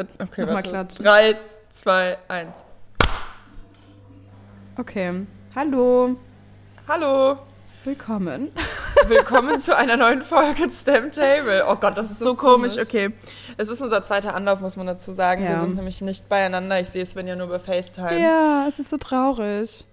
Äh, Okay, Nochmal klatschen. Drei, zwei, eins. Okay. Hallo. Hallo. Willkommen. Willkommen zu einer neuen Folge Stem Table. Oh Gott, das ist so komisch. komisch. Okay, es ist unser zweiter Anlauf, muss man dazu sagen. Wir Ja. sind nämlich nicht beieinander. Ich sehe Sven ja nur über FaceTime. Ja, es ist so traurig.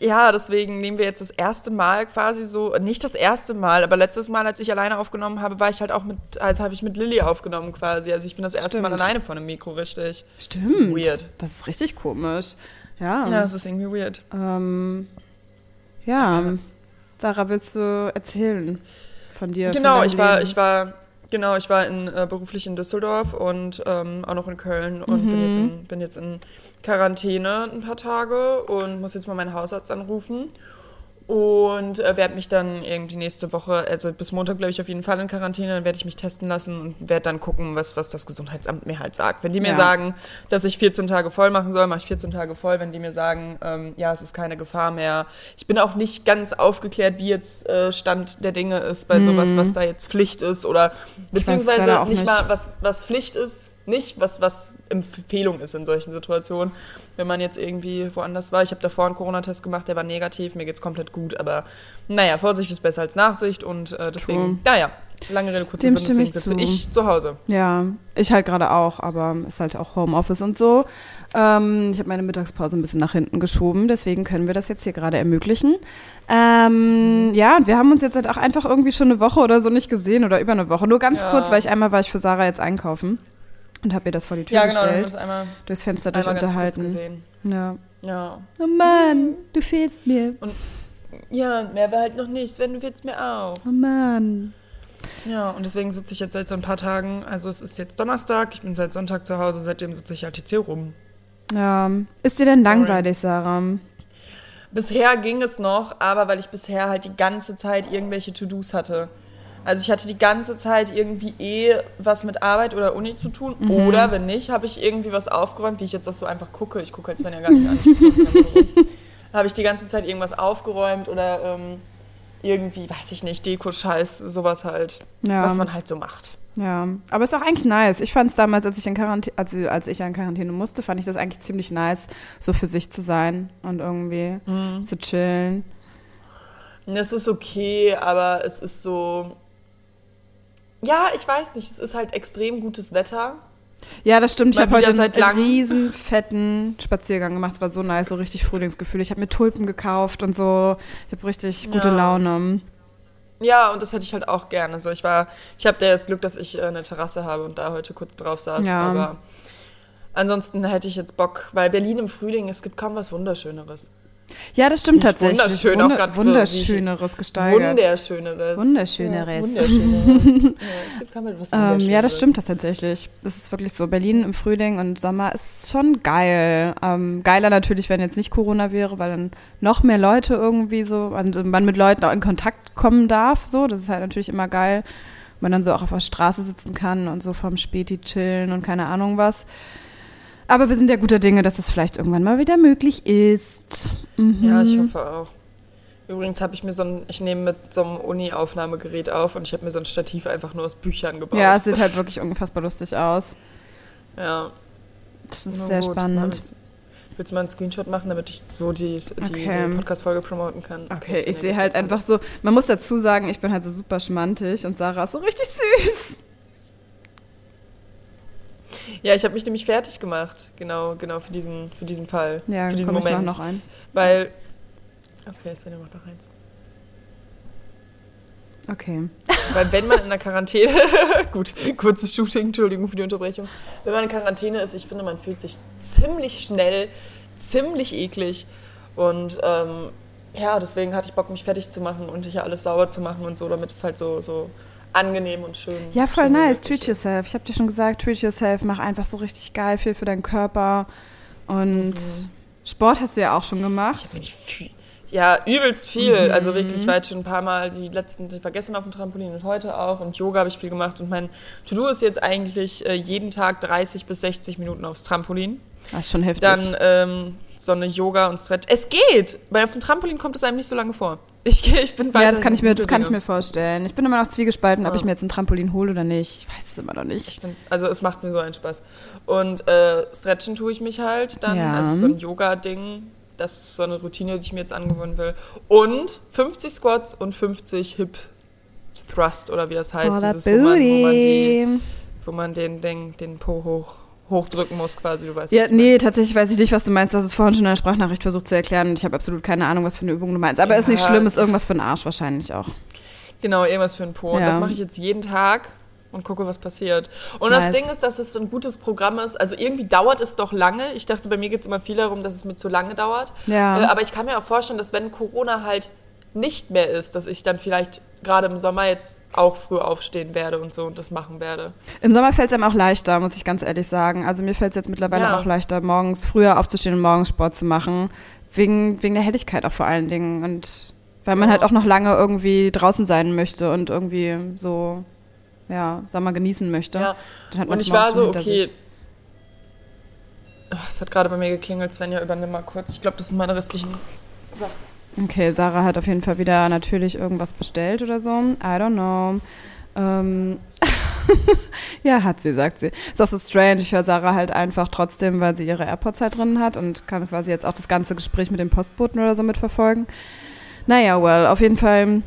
Ja, deswegen nehmen wir jetzt das erste Mal quasi so, nicht das erste Mal, aber letztes Mal, als ich alleine aufgenommen habe, war ich halt auch mit, als habe ich mit Lilly aufgenommen quasi. Also ich bin das erste Mal Stimmt. alleine vor einem Mikro, richtig. Stimmt. Das ist weird. Das ist richtig komisch. Ja. Ja, es ist irgendwie weird. Ähm, ja. Sarah, willst du erzählen von dir? von Genau, deinem ich war, Leben? ich war, genau, ich war in, äh, beruflich in Düsseldorf und ähm, auch noch in Köln und bin, Mhm. jetzt in, bin jetzt in Quarantäne ein paar Tage und muss jetzt mal meinen Hausarzt anrufen. Und äh, werde mich dann irgendwie nächste Woche, also bis Montag glaube ich auf jeden Fall in Quarantäne, dann werde ich mich testen lassen und werde dann gucken, was, was das Gesundheitsamt mir halt sagt. Wenn die mir Ja. sagen, dass ich 14 Tage voll machen soll, mache ich 14 Tage voll. Wenn die mir sagen, ähm, ja, es ist keine Gefahr mehr. Ich bin auch nicht ganz aufgeklärt, wie jetzt äh, Stand der Dinge ist bei sowas, was da jetzt Pflicht ist oder beziehungsweise nicht, nicht. mal, was, was Pflicht ist, nicht was, was Empfehlung ist in solchen Situationen. Wenn man jetzt irgendwie woanders war. Ich habe davor einen Corona-Test gemacht, der war negativ, mir geht's komplett gut, aber naja, Vorsicht ist besser als Nachsicht und äh, deswegen, naja, lange Rede, kurzer Dem Sinn, deswegen ich sitze zu. ich zu Hause. Ja, ich halt gerade auch, aber ist halt auch Homeoffice und so. Ähm, ich habe meine Mittagspause ein bisschen nach hinten geschoben, deswegen können wir das jetzt hier gerade ermöglichen. Ähm, ja, und wir haben uns jetzt halt auch einfach irgendwie schon eine Woche oder so nicht gesehen oder über eine Woche. Nur ganz Ja. kurz, weil ich einmal war ich für Sarah jetzt einkaufen und habe ihr das vor die Tür Ja, genau, gestellt, uns einmal, durchs Fenster durch einmal ganz kurz unterhalten. gesehen. Ja. Ja. Oh Mann, du fehlst mir. Ja, mehr war halt noch nicht. Wenn du willst mir auch. Oh Mann. Ja, und deswegen sitze ich jetzt seit so ein paar Tagen, also es ist jetzt Donnerstag, ich bin seit Sonntag zu Hause, seitdem sitze ich halt jetzt hier rum. Ja. Ist dir denn langweilig, Sarah? Bisher ging es noch, aber weil ich bisher halt die ganze Zeit irgendwelche To-Dos hatte. Also ich hatte die ganze Zeit irgendwie eh was mit Arbeit oder Uni zu tun. Mhm. Oder wenn nicht, habe ich irgendwie was aufgeräumt, wie ich jetzt auch so einfach gucke. Ich gucke halt Sven ja gar nicht an. habe ich die ganze Zeit irgendwas aufgeräumt oder ähm, irgendwie, weiß ich nicht, Deko-Scheiß, sowas halt. Ja. Was man halt so macht. Ja, aber ist auch eigentlich nice. Ich fand es damals, als ich, in Quarantäne, als, als ich in Quarantäne musste, fand ich das eigentlich ziemlich nice, so für sich zu sein und irgendwie Mhm. zu chillen. Es ist okay, aber es ist so. Ja, ich weiß nicht, es ist halt extrem gutes Wetter. Ja, das stimmt. Ich habe heute seit einen riesen fetten Spaziergang gemacht. Es war so nice, so richtig Frühlingsgefühl. Ich habe mir Tulpen gekauft und so. Ich habe richtig gute Ja. Laune. Ja, und das hätte ich halt auch gerne. So, ich war, ich habe das Glück, dass ich äh, eine Terrasse habe und da heute kurz drauf saß. Ja. Aber ansonsten hätte ich jetzt Bock, weil Berlin im Frühling, es gibt kaum was Wunderschöneres. Ja, das stimmt tatsächlich. wunderschön, auch grad, wie ich- Wunderschöneres gesteigert. Wunderschöneres. Wunderschöneres. Ja, wunderschöneres. ja, Ähm, ja, das stimmt das tatsächlich. Das ist wirklich so. Berlin im Frühling und Sommer ist schon geil. Ähm, geiler natürlich, wenn jetzt nicht Corona wäre, weil dann noch mehr Leute irgendwie so, man, man mit Leuten auch in Kontakt kommen darf. So, das ist halt natürlich immer geil. Man dann so auch auf der Straße sitzen kann und so vom Späti chillen und keine Ahnung was. Aber wir sind ja guter Dinge, dass es vielleicht irgendwann mal wieder möglich ist. Mhm. Ja, ich hoffe auch. Übrigens habe ich mir so ein, ich nehme mit so einem Uni-Aufnahmegerät auf und ich habe mir so ein Stativ einfach nur aus Büchern gebaut. Ja, es sieht halt wirklich unfassbar lustig aus. Ja. Das ist Na sehr gut. spannend. Willst, willst du mal einen Screenshot machen, damit ich so die, die, Okay. die Podcast-Folge promoten kann? Okay, ich sehe halt einfach so, man muss dazu sagen, ich bin halt so super schmantig und Sarah ist so richtig süß. Ja, ich habe mich nämlich fertig gemacht. Genau, genau, für diesen, für diesen Fall. Ja, für diesen komm ich Moment. noch, noch ein. Weil. Okay, Sven macht noch eins. Okay. Weil wenn man in der Quarantäne, gut, kurzes Shooting, Entschuldigung für die Unterbrechung. Wenn man in Quarantäne ist, ich finde, man fühlt sich ziemlich schnell, ziemlich eklig. Und ähm, ja, deswegen hatte ich Bock, mich fertig zu machen und hier alles sauber zu machen und so, damit es halt so, so angenehm und schön Ja, voll schön nice. Treat ist. yourself. Ich habe dir schon gesagt, treat yourself. Mach einfach so richtig geil viel für deinen Körper. Und Sport hast du ja auch schon Ich gemacht. mir die viel, ja, übelst viel. Mhm. Also wirklich, ich war jetzt schon ein paar Mal die letzten, die vergessen auf dem Trampolin und heute auch. Und Yoga habe ich viel gemacht. Und mein To-Do ist jetzt eigentlich äh, jeden Tag 30 bis 60 Minuten aufs Trampolin. Das ist schon heftig. Dann ähm, so eine Yoga und Stretch. Es geht! Weil auf dem Trampolin kommt es einem nicht so lange vor. Ich, ich bin Ja, das kann ich mir, das kann ich mir vorstellen. Ich bin immer noch zwiegespalten, ja. ob ich mir jetzt ein Trampolin hole oder nicht. Ich weiß es immer noch nicht. Ich also es macht mir so einen Spaß. Und äh, stretchen tue ich mich halt dann. Ja. Also so ein Yoga-Ding. Das ist so eine Routine, die ich mir jetzt angewöhnen will. Und 50 Squats und 50 Hip Thrust oder wie das heißt. Dieses, wo man, wo man, die, wo man den, den, den Po hoch hochdrücken muss quasi, du weißt Ja, nee, tatsächlich weiß ich nicht, was du meinst. Du hast es vorhin schon in der Sprachnachricht versucht zu erklären und ich habe absolut keine Ahnung, was für eine Übung du meinst. Aber ja. ist nicht schlimm, ist irgendwas für den Arsch wahrscheinlich auch. Genau, irgendwas für den Po. Ja. Und das mache ich jetzt jeden Tag und gucke, was passiert. Und nice. das Ding ist, dass es so ein gutes Programm ist. Also irgendwie dauert es doch lange. Ich dachte, bei mir geht es immer viel darum, dass es mir zu lange dauert. Ja. Äh, aber ich kann mir auch vorstellen, dass wenn Corona halt nicht mehr ist, dass ich dann vielleicht gerade im Sommer jetzt auch früh aufstehen werde und so und das machen werde. Im Sommer fällt es einem auch leichter, muss ich ganz ehrlich sagen. Also mir fällt es jetzt mittlerweile ja. auch leichter, morgens früher aufzustehen und morgens Sport zu machen. Wegen, wegen der Helligkeit auch vor allen Dingen. Und weil man ja. halt auch noch lange irgendwie draußen sein möchte und irgendwie so, ja, Sommer genießen möchte. Ja. und ich war so, okay. Oh, es hat gerade bei mir geklingelt, Svenja, übernimm mal kurz. Ich glaube, das sind meine restlichen Sachen. Okay, Sarah hat auf jeden Fall wieder natürlich irgendwas bestellt oder so. I don't know. Ähm ja, hat sie, sagt sie. Ist auch so strange. Ich höre Sarah halt einfach trotzdem, weil sie ihre AirPods halt drin hat und kann quasi jetzt auch das ganze Gespräch mit dem Postboten oder so mitverfolgen. Naja, well, auf jeden Fall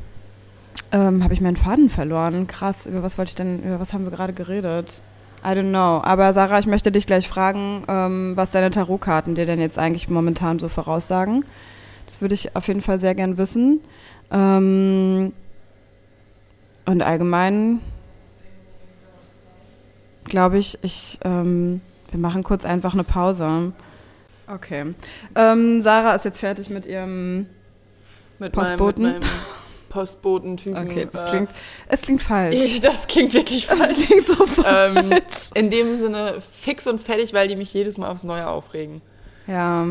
ähm, habe ich meinen Faden verloren. Krass, über was wollte ich denn, über was haben wir gerade geredet? I don't know. Aber Sarah, ich möchte dich gleich fragen, ähm, was deine Tarotkarten dir denn jetzt eigentlich momentan so voraussagen. Das würde ich auf jeden Fall sehr gern wissen. Ähm, und allgemein glaube ich, ich, ähm, wir machen kurz einfach eine Pause. Okay. Ähm, Sarah ist jetzt fertig mit ihrem mit Postboten. Meinem, mit meinem Postboten-Typen. Okay, das klingt, es klingt falsch. Das klingt wirklich falsch. Das klingt so falsch. Ähm, in dem Sinne fix und fertig, weil die mich jedes Mal aufs Neue aufregen. Ja.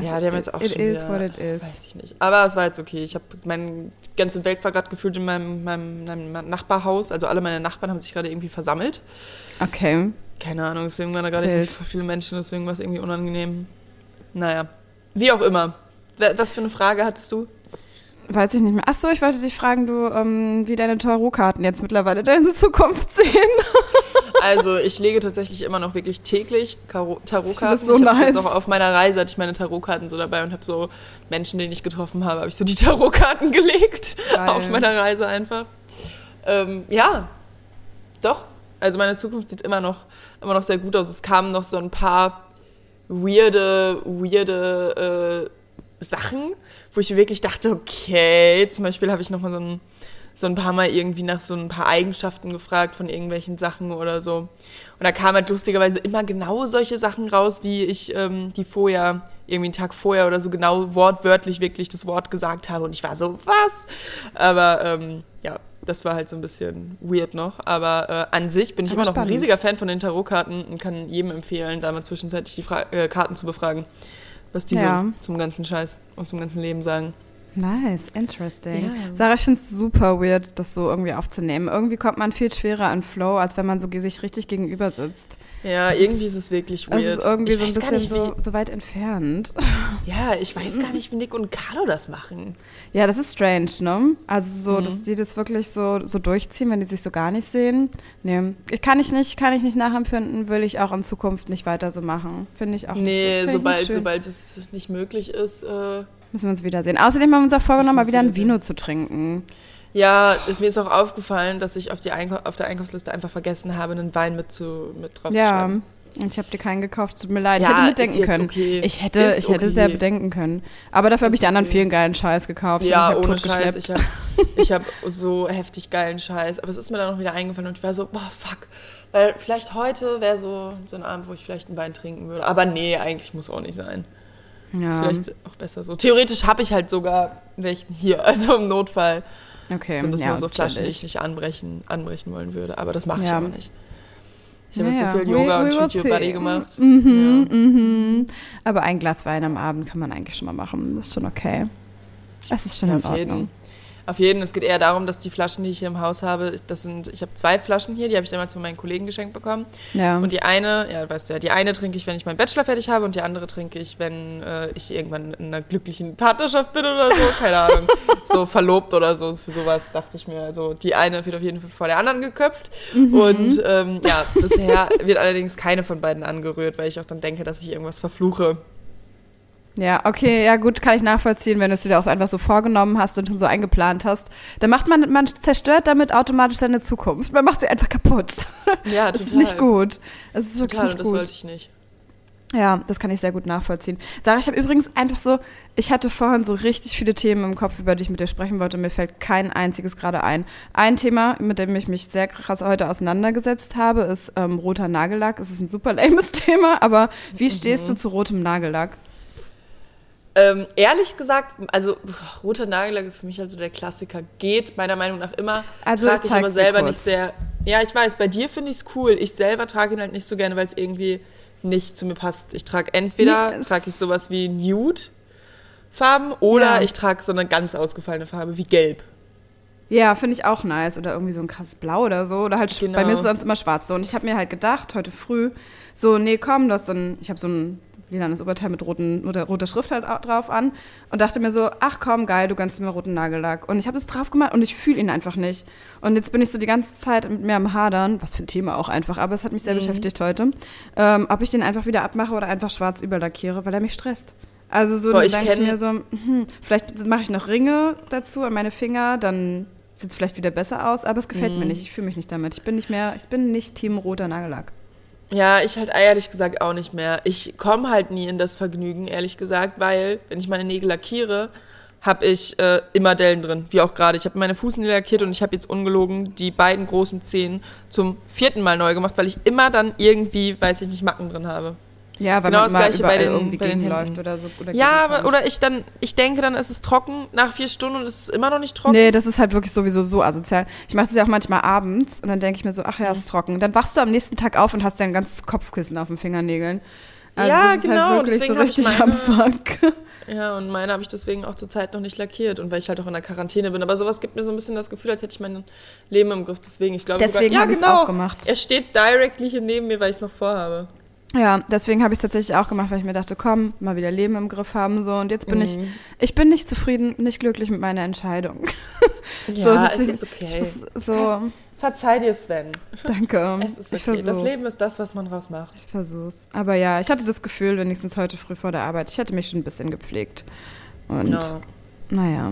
Ja, die haben jetzt auch it schon is wieder, what it is. Weiß ich nicht. Aber es war jetzt okay. Ich habe meine ganze Welt war gerade gefühlt in meinem, meinem, meinem, Nachbarhaus. Also alle meine Nachbarn haben sich gerade irgendwie versammelt. Okay. Keine Ahnung, deswegen waren da gerade viele Menschen, deswegen war es irgendwie unangenehm. Naja, wie auch immer. Was für eine Frage hattest du? Weiß ich nicht mehr. Achso, ich wollte dich fragen, du, ähm, wie deine Tarotkarten jetzt mittlerweile deine Zukunft sehen. also, ich lege tatsächlich immer noch wirklich täglich Tarotkarten. Ich, so ich nice. jetzt auch auf meiner Reise hatte ich meine Tarotkarten so dabei und habe so Menschen, den ich getroffen habe, habe ich so die Tarotkarten gelegt Geil. auf meiner Reise einfach. Ähm, ja, doch. Also meine Zukunft sieht immer noch, immer noch sehr gut aus. Es kamen noch so ein paar weirde, weirde äh, Sachen wo ich wirklich dachte, okay, zum Beispiel habe ich noch mal so ein, so ein paar Mal irgendwie nach so ein paar Eigenschaften gefragt von irgendwelchen Sachen oder so. Und da kamen halt lustigerweise immer genau solche Sachen raus, wie ich ähm, die vorher, irgendwie einen Tag vorher oder so genau wortwörtlich wirklich das Wort gesagt habe. Und ich war so, was? Aber ähm, ja, das war halt so ein bisschen weird noch. Aber äh, an sich bin ich Aber immer noch spannend. ein riesiger Fan von den Tarotkarten und kann jedem empfehlen, da mal zwischenzeitlich die Fra äh, Karten zu befragen was die ja. so zum ganzen Scheiß und zum ganzen Leben sagen. Nice, interesting. Yeah. Sarah, ich finde es super weird, das so irgendwie aufzunehmen. Irgendwie kommt man viel schwerer an Flow, als wenn man so sich richtig gegenüber sitzt. Ja, das irgendwie ist, ist, es wirklich weird. Es ist irgendwie ich so ein bisschen nicht, so, so, weit entfernt. Ja, ich weiß gar nicht, wie Nick und Carlo das machen. Ja, das ist strange, ne? Also so, mhm. dass die das wirklich so, so durchziehen, wenn die sich so gar nicht sehen. Nee, kann ich nicht, kann ich nicht nachempfinden, will ich auch in Zukunft nicht weiter so machen. Finde ich auch nee, nicht so. sobald, sobald es nicht möglich ist, äh Müssen wir uns wiedersehen. Außerdem haben wir uns auch vorgenommen, mal wieder ein Vino zu trinken. Ja, ist, mir ist auch aufgefallen, dass ich auf, die auf der Einkaufsliste einfach vergessen habe, einen Wein mit, zu, mit drauf ja. zu schreiben. Und ich habe dir keinen gekauft, tut mir leid. Ja, ich hätte mitdenken können. Okay. Ich hätte, ist ich hätte okay. sehr bedenken können. Aber dafür habe ich die anderen vielen geilen Scheiß gekauft. Ja, ohne Scheiß. Ich habe hab so heftig geilen Scheiß. Aber es ist mir dann auch wieder eingefallen und ich war so, boah, fuck. Weil vielleicht heute wäre so, so ein Abend, wo ich vielleicht einen Wein trinken würde. Aber nee, eigentlich muss auch nicht sein. Ja. Ist vielleicht auch besser so. Theoretisch habe ich halt sogar welchen hier, also im Notfall. Okay. Sind das ja, nur so Flaschen, die ich nicht anbrechen, anbrechen wollen würde. Aber das mache ich ja. aber nicht. Ich habe naja, jetzt so viel Yoga we, we und Your Body gemacht. Mhm, ja. mhm. Aber ein Glas Wein am Abend kann man eigentlich schon mal machen. Das ist schon okay. Das ist schon ja, in Ordnung. Auf jeden, es geht eher darum, dass die Flaschen, die ich hier im Haus habe, das sind, ich habe zwei Flaschen hier, die habe ich damals von meinen Kollegen geschenkt bekommen. Ja. Und die eine, ja, weißt du ja, die eine trinke ich, wenn ich meinen Bachelor fertig habe und die andere trinke ich, wenn äh, ich irgendwann in einer glücklichen Partnerschaft bin oder so, keine Ahnung, so verlobt oder so, für sowas dachte ich mir. Also die eine wird auf jeden Fall vor der anderen geköpft Mhm. und ähm, ja, bisher wird allerdings keine von beiden angerührt, weil ich auch dann denke, dass ich irgendwas verfluche. Ja, okay, ja gut, kann ich nachvollziehen, wenn du es dir auch einfach so vorgenommen hast und schon so eingeplant hast. Dann macht man, man zerstört damit automatisch seine Zukunft. Man macht sie einfach kaputt. Ja, Das ist nicht gut. Es ist wirklich Total, nicht das gut. wollte ich nicht. Ja, das kann ich sehr gut nachvollziehen. Sarah, ich habe übrigens einfach so, ich hatte vorhin so richtig viele Themen im Kopf, über die ich mit dir sprechen wollte. Mir fällt kein einziges gerade ein. Ein Thema, mit dem ich mich sehr krass heute auseinandergesetzt habe, ist ähm, roter Nagellack. Es ist ein super lames Thema, aber wie stehst du zu rotem Nagellack? Ähm, ehrlich gesagt, also pff, roter Nagellack ist für mich also der Klassiker. Geht meiner Meinung nach immer. Also, trage ich aber selber kurz. nicht sehr. Ja, ich weiß, bei dir finde ich es cool. Ich selber trage ihn halt nicht so gerne, weil es irgendwie nicht zu mir passt. Ich trage entweder Nee, es- trage ich sowas wie Nude Farben oder Ja. ich trage so eine ganz ausgefallene Farbe wie Gelb. Ja, finde ich auch nice. Oder irgendwie so ein krasses Blau oder so. Oder halt, Genau. bei mir ist es sonst immer schwarz. So. Und ich habe mir halt gedacht, heute früh, so, nee, komm, das so ein, ich habe so ein lilanes Oberteil mit roten, roter, roter Schrift halt au- drauf an und dachte mir so, ach komm, geil, du gönnst mir roten Nagellack. Und ich habe es drauf gemacht und ich fühle ihn einfach nicht. Und jetzt bin ich so die ganze Zeit mit mir am Hadern, was für ein Thema auch einfach, aber es hat mich sehr beschäftigt heute, ähm, ob ich den einfach wieder abmache oder einfach schwarz überlackiere, weil er mich stresst. Also so Boah, ich denke ich mir so, hm, vielleicht mache ich noch Ringe dazu an meine Finger, dann sieht es vielleicht wieder besser aus, aber es gefällt Mhm. mir nicht. Ich fühle mich nicht damit. Ich bin nicht mehr, ich bin nicht Team roter Nagellack. Ja, ich halt ehrlich gesagt auch nicht mehr. Ich komme halt nie in das Vergnügen, ehrlich gesagt, weil, wenn ich meine Nägel lackiere, habe ich äh, immer Dellen drin, wie auch gerade. Ich habe meine Fußnägel lackiert und ich habe jetzt ungelogen die beiden großen Zehen zum vierten Mal neu gemacht, weil ich immer dann irgendwie, weiß ich nicht, Macken drin habe. Ja, weil Genau man das Gleiche bei den- irgendwie bei den Händen. oder so. Oder Ja, aber, oder ich dann, ich denke dann, es ist trocken nach vier Stunden und es ist immer noch nicht trocken. Nee, das ist halt wirklich sowieso so asozial. Ich mache das ja auch manchmal abends und dann denke ich mir so, ach ja, Mhm. ist trocken. Dann wachst du am nächsten Tag auf und hast dein ganzes Kopfkissen auf den Fingernägeln. Also Ja, das ist genau, Halt deswegen so hab ich richtig meine- am Fuck. Ja, und meine habe ich deswegen auch zurzeit noch nicht lackiert und weil ich halt auch in der Quarantäne bin. Aber sowas gibt mir so ein bisschen das Gefühl, als hätte ich mein Leben im Griff. Deswegen, ich glaube Deswegen sogar, ja, genau. auch gemacht. Er steht directly hier neben mir, weil ich es noch vorhabe. Ja, deswegen habe ich es tatsächlich auch gemacht, weil ich mir dachte, komm, mal wieder Leben im Griff haben so. Und jetzt bin ich, Mhm. ich bin nicht zufrieden, nicht glücklich mit meiner Entscheidung. Ja, deswegen- es ist okay. Ich muss, so, Verzeih dir, Sven. danke. Es ist Ich okay. Das versuch's. Leben ist das, was man draus macht. Ich versuch's. Aber ja, ich hatte das Gefühl, wenigstens heute früh vor der Arbeit, ich hätte mich schon ein bisschen gepflegt. Und Ja. naja,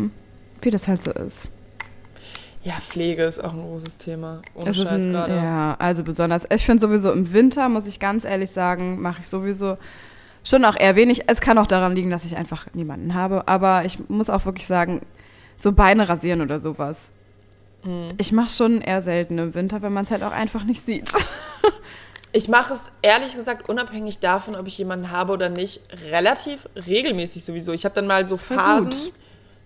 wie das halt so ist. Ja, Pflege ist auch ein großes Thema. Ohne Es Scheiß ein, gerade. ja, also besonders. Ich finde sowieso im Winter, muss ich ganz ehrlich sagen, mache ich sowieso schon auch eher wenig. Es kann auch daran liegen, dass ich einfach niemanden habe. Aber ich muss auch wirklich sagen, so Beine rasieren oder sowas. Mhm. Ich mache schon eher selten im Winter, wenn man es halt auch einfach nicht sieht. Ich mache es ehrlich gesagt unabhängig davon, ob ich jemanden habe oder nicht, relativ regelmäßig sowieso. Ich habe dann mal so Phasen.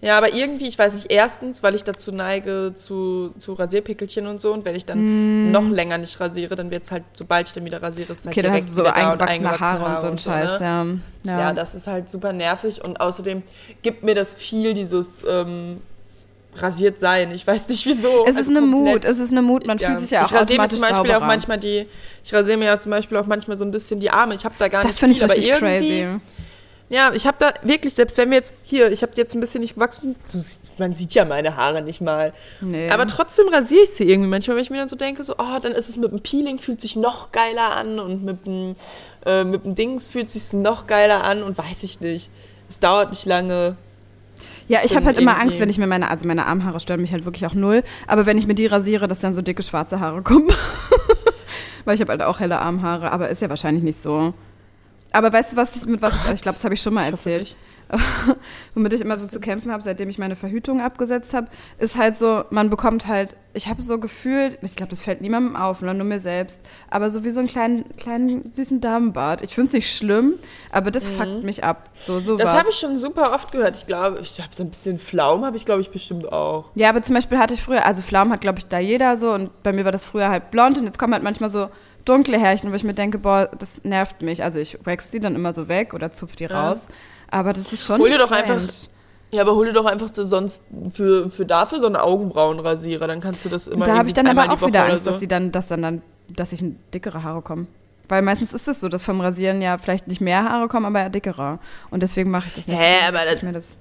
Ja, aber irgendwie, ich weiß nicht, erstens, weil ich dazu neige zu, zu Rasierpickelchen und so. Und wenn ich dann noch länger nicht rasiere, dann wird es halt, sobald ich dann wieder rasiere, ist es halt Mm. Okay, dann direkt hast du so wieder da und eingewachsene Haare und so ein ne? Scheiß. Ja. Ja. Ja, das ist halt super nervig und außerdem gibt mir das viel dieses ähm, rasiert sein. Ich weiß nicht wieso. es ist Also eine komplett. Mut, es ist eine Mut, man fühlt sich ja auch ich rasiere mir zum Beispiel sauberer. auch manchmal die, ich rasiere mir ja zum Beispiel auch manchmal so ein bisschen die Arme. Ich habe da gar das nicht finde ich richtig aber irgendwie, crazy. Ja, ich habe da wirklich, selbst wenn wir jetzt, hier, ich habe jetzt ein bisschen nicht gewachsen, man sieht ja meine Haare nicht mal. Nee. Aber trotzdem rasiere ich sie irgendwie manchmal, wenn ich mir dann so denke, so, oh, dann ist es mit dem Peeling, fühlt sich noch geiler an und mit dem, äh, mit dem Dings fühlt sich noch geiler an und weiß ich nicht. Es dauert nicht lange. Ja, ich habe halt immer Angst, wenn ich mir meine, also meine Armhaare stören mich halt wirklich auch null, aber wenn ich mir die rasiere, dass dann so dicke schwarze Haare kommen. Weil ich habe halt auch helle Armhaare, aber ist ja wahrscheinlich nicht so. Aber weißt du, was ich mit was ich, ich glaube, das habe ich schon mal erzählt. Womit ich immer so zu kämpfen habe, seitdem ich meine Verhütung abgesetzt habe, ist halt so, man bekommt halt, ich habe so gefühlt, ich glaube, das fällt niemandem auf, nur mir selbst, aber so wie so einen kleinen, kleinen süßen Damenbart. Ich finde es nicht schlimm, aber das fuckt mich ab. So, sowas. Mhm. Das habe ich schon super oft gehört. Ich glaube, ich habe so ein bisschen Flaum, habe ich glaube ich bestimmt auch. Ja, aber zum Beispiel hatte ich früher, also Pflaumen hat, glaube ich, da jeder so und bei mir war das früher halt blond und jetzt kommen halt manchmal so dunkle Härchen, wo ich mir denke, boah, das nervt mich. Also ich wax die dann immer so weg oder zupf die Ja. raus. Aber das ist schon Hol dir doch einfach- Ja, aber hol dir doch einfach so sonst für, für dafür so einen Augenbrauenrasierer, dann kannst du das immer Da habe ich dann aber auch wieder Angst, dass die dann, dass dann, dann, dass ich dickere Haare kommen. Weil meistens ist es so, dass vom Rasieren ja vielleicht nicht mehr Haare kommen, aber ja dickere. Und deswegen mache ich das nicht. Hä, aber dass das-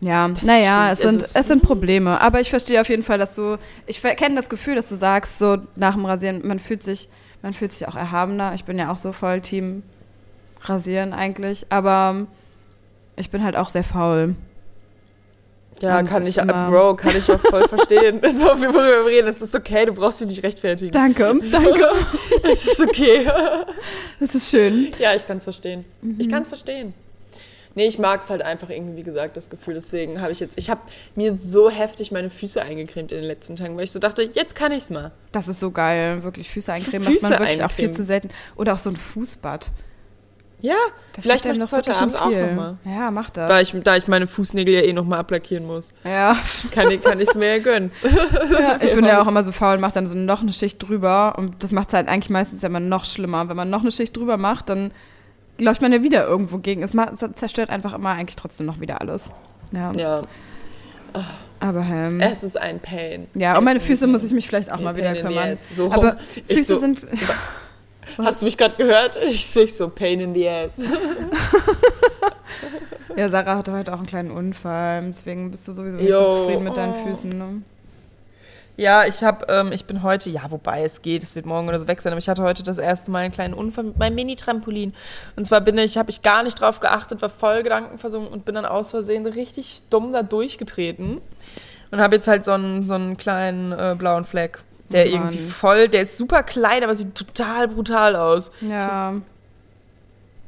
mir das ja, naja, es sind, Es ist- es sind Probleme. Aber ich verstehe auf jeden Fall, dass du. Ich kenne das Gefühl, dass du sagst, so nach dem Rasieren, man fühlt sich, man fühlt sich auch erhabener. Ich bin ja auch so voll Team Rasieren eigentlich. Aber ich bin halt auch sehr faul. Ja, kann es ich, Bro, kann ich auch voll verstehen. so, worüber wir reden, es ist okay, du brauchst dich nicht rechtfertigen. Danke, danke. Es ist okay. Das ist schön. ja, ich kann es verstehen. Mhm. Ich kann es verstehen. Nee, ich mag es halt einfach irgendwie, wie gesagt, das Gefühl. Deswegen habe ich jetzt, ich habe mir so heftig meine Füße eingecremt in den letzten Tagen, weil ich so dachte, jetzt kann ich's mal. Das ist so geil. Wirklich Füße eincremen Füße macht man wirklich auch viel eincremen. zu selten. Oder auch so ein Fußbad. Ja, Das vielleicht mache ich das heute Abend schon auch nochmal. Ja, mach das. Da ich, da ich meine Fußnägel ja eh nochmal ablackieren muss. ja. Kann, ich- kann ich es mir ja gönnen. ja, ich bin ja auch immer so faul und mache dann so noch eine Schicht drüber. Und das macht es halt eigentlich meistens immer noch schlimmer. Wenn man noch eine Schicht drüber macht, dann läuft man ja wieder irgendwo gegen. Es, zerstört einfach immer eigentlich trotzdem noch wieder alles. Ja, Ja, aber ähm, es ist ein Pain. ja, Es um meine Füße muss ich mich vielleicht auch Pain mal wieder kümmern. So. Aber Füße so, sind. Hast du mich gerade gehört? Ich sehe so Pain in the ass. Ja, Sarah hatte heute auch einen kleinen Unfall. Deswegen bist du sowieso nicht so zufrieden mit deinen oh. Füßen. Ne? Ja, ich habe, ähm, ich bin heute, ja, wobei es geht, es wird morgen oder so weg sein, aber ich hatte heute das erste Mal einen kleinen Unfall mit meinem Mini-Trampolin. Und zwar bin ich, habe ich gar nicht drauf geachtet, war voll gedankenversunken und bin dann aus Versehen richtig dumm da durchgetreten. Und habe jetzt halt so einen, so einen kleinen äh, blauen Fleck. Der Oh Mann. irgendwie voll, der ist super klein, aber sieht total brutal aus. Ja.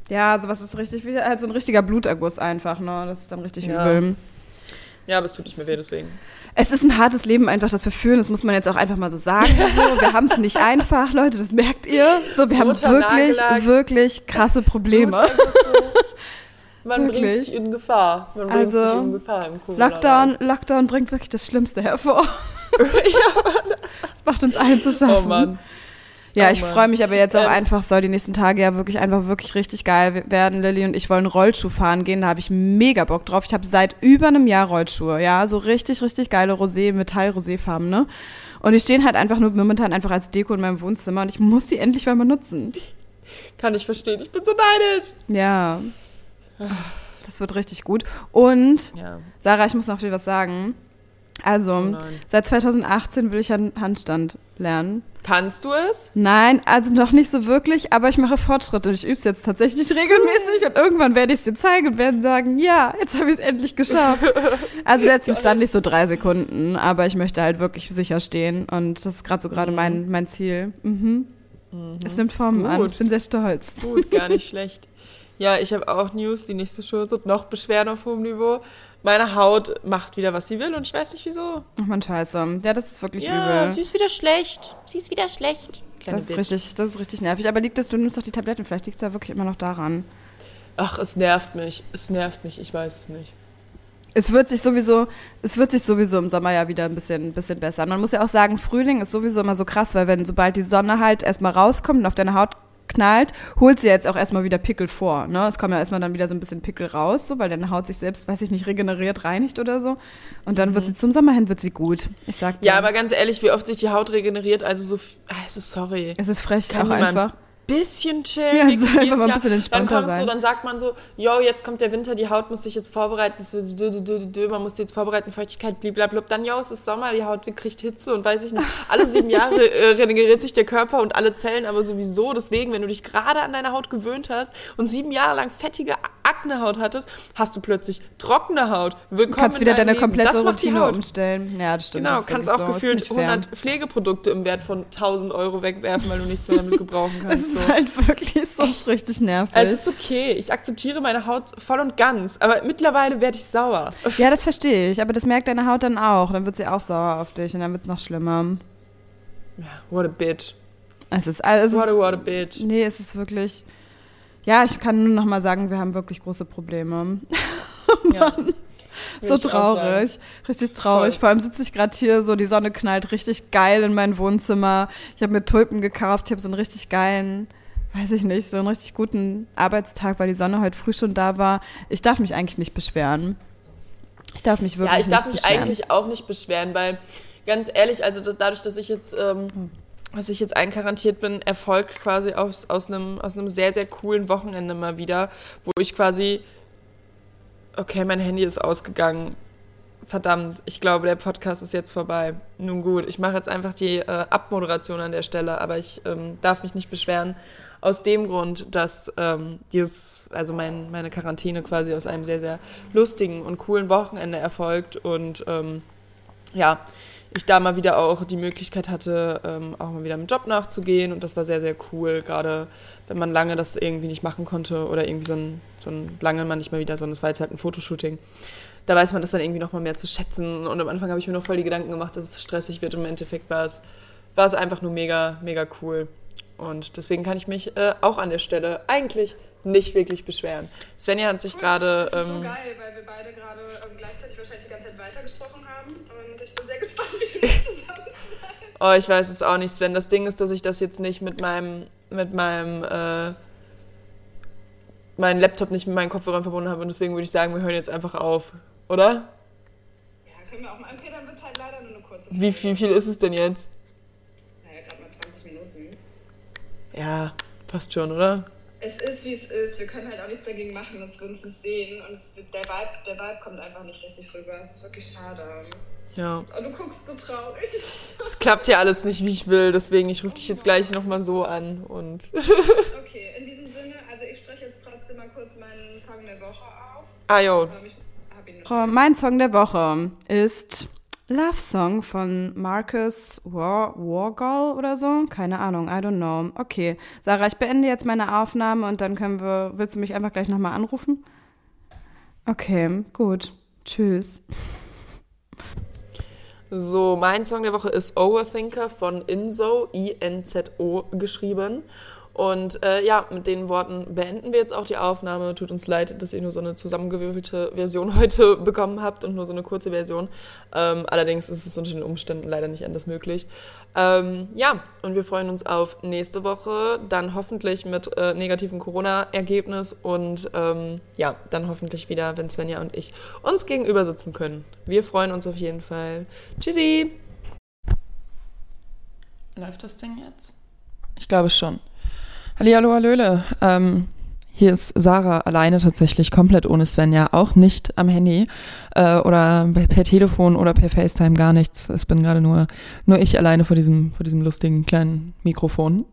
Ja, sowas ist richtig, wie halt so ein richtiger Bluterguss einfach, ne? Das ist dann richtig Ja. übel. Ja, aber es tut nicht mehr weh, deswegen. Es ist ein hartes Leben einfach, das wir führen. Das muss man jetzt auch einfach mal so sagen. So, wir haben es nicht einfach, Leute, das merkt ihr. So, wir haben wirklich, Nagellack. wirklich krasse Probleme. Man bringt Wirklich. sich in Gefahr. Man bringt Also, sich in Gefahr im corona Lockdown, Lockdown bringt wirklich das Schlimmste hervor. Das macht uns allen zu schaffen. Oh Mann. Ja, Oh ich freue mich aber jetzt auch Ähm, einfach, soll die nächsten Tage ja wirklich einfach wirklich richtig geil werden. Lilly und ich wollen Rollschuh fahren gehen, da habe ich mega Bock drauf. Ich habe seit über einem Jahr Rollschuhe, ja, so richtig, richtig geile Rosé, Metall-Roséfarben, ne? Und die stehen halt einfach nur momentan einfach als Deko in meinem Wohnzimmer und ich muss die endlich mal benutzen. Kann ich verstehen. Ich bin so neidisch. Ja. Das wird richtig gut. Und, Ja. Sarah, ich muss noch dir was sagen. Also, Oh seit 2018 will ich einen Handstand lernen. Kannst du es? Nein, also noch nicht so wirklich, aber ich mache Fortschritte. Ich übe es jetzt tatsächlich regelmäßig und irgendwann werde ich es dir zeigen und werden sagen, ja, jetzt habe ich es endlich geschafft. Also letztens stand ich so drei Sekunden, aber ich möchte halt wirklich sicher stehen und das ist gerade so gerade mein, mein Ziel. Mhm. Es nimmt Formen an. Ich bin sehr stolz. Gut, gar nicht schlecht. Ja, ich habe auch News, die nicht so schön sind, noch Beschwerden auf hohem Niveau. Meine Haut macht wieder, was sie will und ich weiß nicht wieso. Ach man, scheiße. Ja, das ist wirklich Ja, übel. sie ist wieder schlecht. Sie ist wieder schlecht. Kleine Das ist, Bitch. richtig, das ist richtig nervig. Aber liegt es, du nimmst doch die Tabletten, vielleicht liegt es ja wirklich immer noch daran. Ach, es nervt mich. Es nervt mich, ich weiß es nicht. Es wird sich sowieso, es wird sich sowieso im Sommer ja wieder ein bisschen, ein bisschen besser. Man muss ja auch sagen, Frühling ist sowieso immer so krass, weil wenn sobald die Sonne halt erstmal rauskommt und auf deine Haut knallt, holt sie jetzt auch erstmal wieder Pickel vor. Ne? Es kommen ja erstmal dann wieder so ein bisschen Pickel raus, so, weil deine Haut sich selbst, weiß ich nicht, regeneriert, reinigt oder so. Und dann wird sie zum Sommer hin wird sie gut. Ich sag dir. Ja, aber ganz ehrlich, wie oft sich die Haut regeneriert, also so, also sorry. es ist frech Kann auch jemand einfach. Bisschen chillen. Ja, einfach mal ein bisschen entspannter dann kommt sein. So, dann sagt man so, yo, jetzt kommt der Winter, die Haut muss sich jetzt vorbereiten, man muss sich jetzt vorbereiten, Feuchtigkeit, blablabla. Dann, yo, es ist Sommer, die Haut kriegt Hitze und weiß ich nicht. Alle sieben Jahre äh, regeneriert sich der Körper und alle Zellen aber sowieso. Deswegen, wenn du dich gerade an deine Haut gewöhnt hast und sieben Jahre lang fettige Aknehaut hattest, hast du plötzlich trockene Haut. Willkommen Du kannst wieder deine Leben. komplette das Routine umstellen. Ja, das stimmt. Genau, das kannst auch so. Gefühlt nicht fair. 100 Pflegeprodukte im Wert von 1000 Euro wegwerfen, weil du nichts mehr damit gebrauchen Es kannst. ist so. halt wirklich, es ist richtig nervig. Es ist okay, ich akzeptiere meine Haut voll und ganz, aber mittlerweile werde ich sauer. Ja, das verstehe ich, aber das merkt deine Haut dann auch. Dann wird sie auch sauer auf dich und dann wird es noch schlimmer. Ja, what a bitch. Es ist, also es What a, what a bitch. nee, es ist wirklich, ja, ich kann nur noch mal sagen, wir haben wirklich große Probleme. Ja. So traurig, richtig traurig. Voll. Vor allem sitze ich gerade hier, so die Sonne knallt richtig geil in mein Wohnzimmer. Ich habe mir Tulpen gekauft, ich habe so einen richtig geilen weiß ich nicht, so einen richtig guten Arbeitstag, weil die Sonne heute früh schon da war. Ich darf mich eigentlich nicht beschweren. Ich darf mich wirklich Ja, ich darf nicht mich beschweren. eigentlich auch nicht beschweren, weil ganz ehrlich, also da- dadurch, dass ich jetzt, ähm, dass ich jetzt einkarantiert bin, erfolgt quasi aus, aus, einem, aus einem sehr, sehr coolen Wochenende mal wieder, wo ich quasi, okay, mein Handy ist ausgegangen. Verdammt, ich glaube, der Podcast ist jetzt vorbei. Nun gut, ich mache jetzt einfach die äh, Abmoderation an der Stelle, aber ich ähm, darf mich nicht beschweren. Aus dem Grund, dass ähm, dieses, also mein, meine Quarantäne quasi aus einem sehr, sehr lustigen und coolen Wochenende erfolgt und ähm, ja, ich da mal wieder auch die Möglichkeit hatte, ähm, auch mal wieder im Job nachzugehen und das war sehr, sehr cool, gerade wenn man lange das irgendwie nicht machen konnte oder irgendwie so ein, so ein lange man nicht mal wieder, sondern es war jetzt halt ein Fotoshooting. Da weiß man das dann irgendwie noch mal mehr zu schätzen und am Anfang habe ich mir noch voll die Gedanken gemacht, dass es stressig wird und im Endeffekt war es, war es einfach nur mega, mega cool. Und deswegen kann ich mich äh, auch an der Stelle eigentlich nicht wirklich beschweren. Svenja hat sich gerade... Das ist so Ähm, geil, weil wir beide gerade ähm, gleichzeitig wahrscheinlich die ganze Zeit weitergesprochen haben. Und ich bin sehr gespannt, wie wir das zusammenschneiden. Oh, ich weiß es auch nicht, Sven. Das Ding ist, dass ich das jetzt nicht mit meinem, mit meinem, äh, meinen Laptop nicht mit meinen Kopfhörern verbunden habe und deswegen würde ich sagen, wir hören jetzt einfach auf, oder? Ja, können wir auch mal. Okay, dann wird es halt leider nur eine kurze Wie viel, viel ist es denn jetzt? Naja, gerade mal 20 Minuten. Ja, passt schon, oder? Es ist, wie es ist. Wir können halt auch nichts dagegen machen, dass wir uns nicht sehen. Und wird, der, Vibe, der Vibe kommt einfach nicht richtig rüber. Es ist wirklich schade. Ja. Und du guckst so traurig. Es klappt ja alles nicht, wie ich will, deswegen ich rufe dich jetzt gleich nochmal so an und. Okay, in diesem Sinne, also ich spreche jetzt trotzdem mal kurz meinen Song der Woche auf. Ah jo, Ähm, noch Mein Song der Woche ist Love Song von Marcus War Wargall oder so. Keine Ahnung, I don't know. Okay, Sarah, ich beende jetzt meine Aufnahme und dann können wir. Willst du mich einfach gleich nochmal anrufen? Okay, gut. Tschüss. So, mein Song der Woche ist Overthinker von Inzo, I-N-Z-O geschrieben. Und äh, ja, mit den Worten beenden wir jetzt auch die Aufnahme. Tut uns leid, dass ihr nur so eine zusammengewürfelte Version heute bekommen habt und nur so eine kurze Version. Ähm, allerdings ist es unter den Umständen leider nicht anders möglich. Ähm, ja, und wir freuen uns auf nächste Woche, dann hoffentlich mit äh, negativem Corona-Ergebnis und ähm, ja, dann hoffentlich wieder, wenn Svenja und ich uns gegenüber sitzen können. Wir freuen uns auf jeden Fall. Tschüssi! Läuft das Ding jetzt? Ich glaube schon. Hallihallo, Hallöle. Ähm, hier ist Sarah alleine tatsächlich, komplett ohne Svenja, auch nicht am Handy äh, oder per Telefon oder per FaceTime, gar nichts. Es bin gerade nur, nur ich alleine vor diesem, vor diesem lustigen kleinen Mikrofon.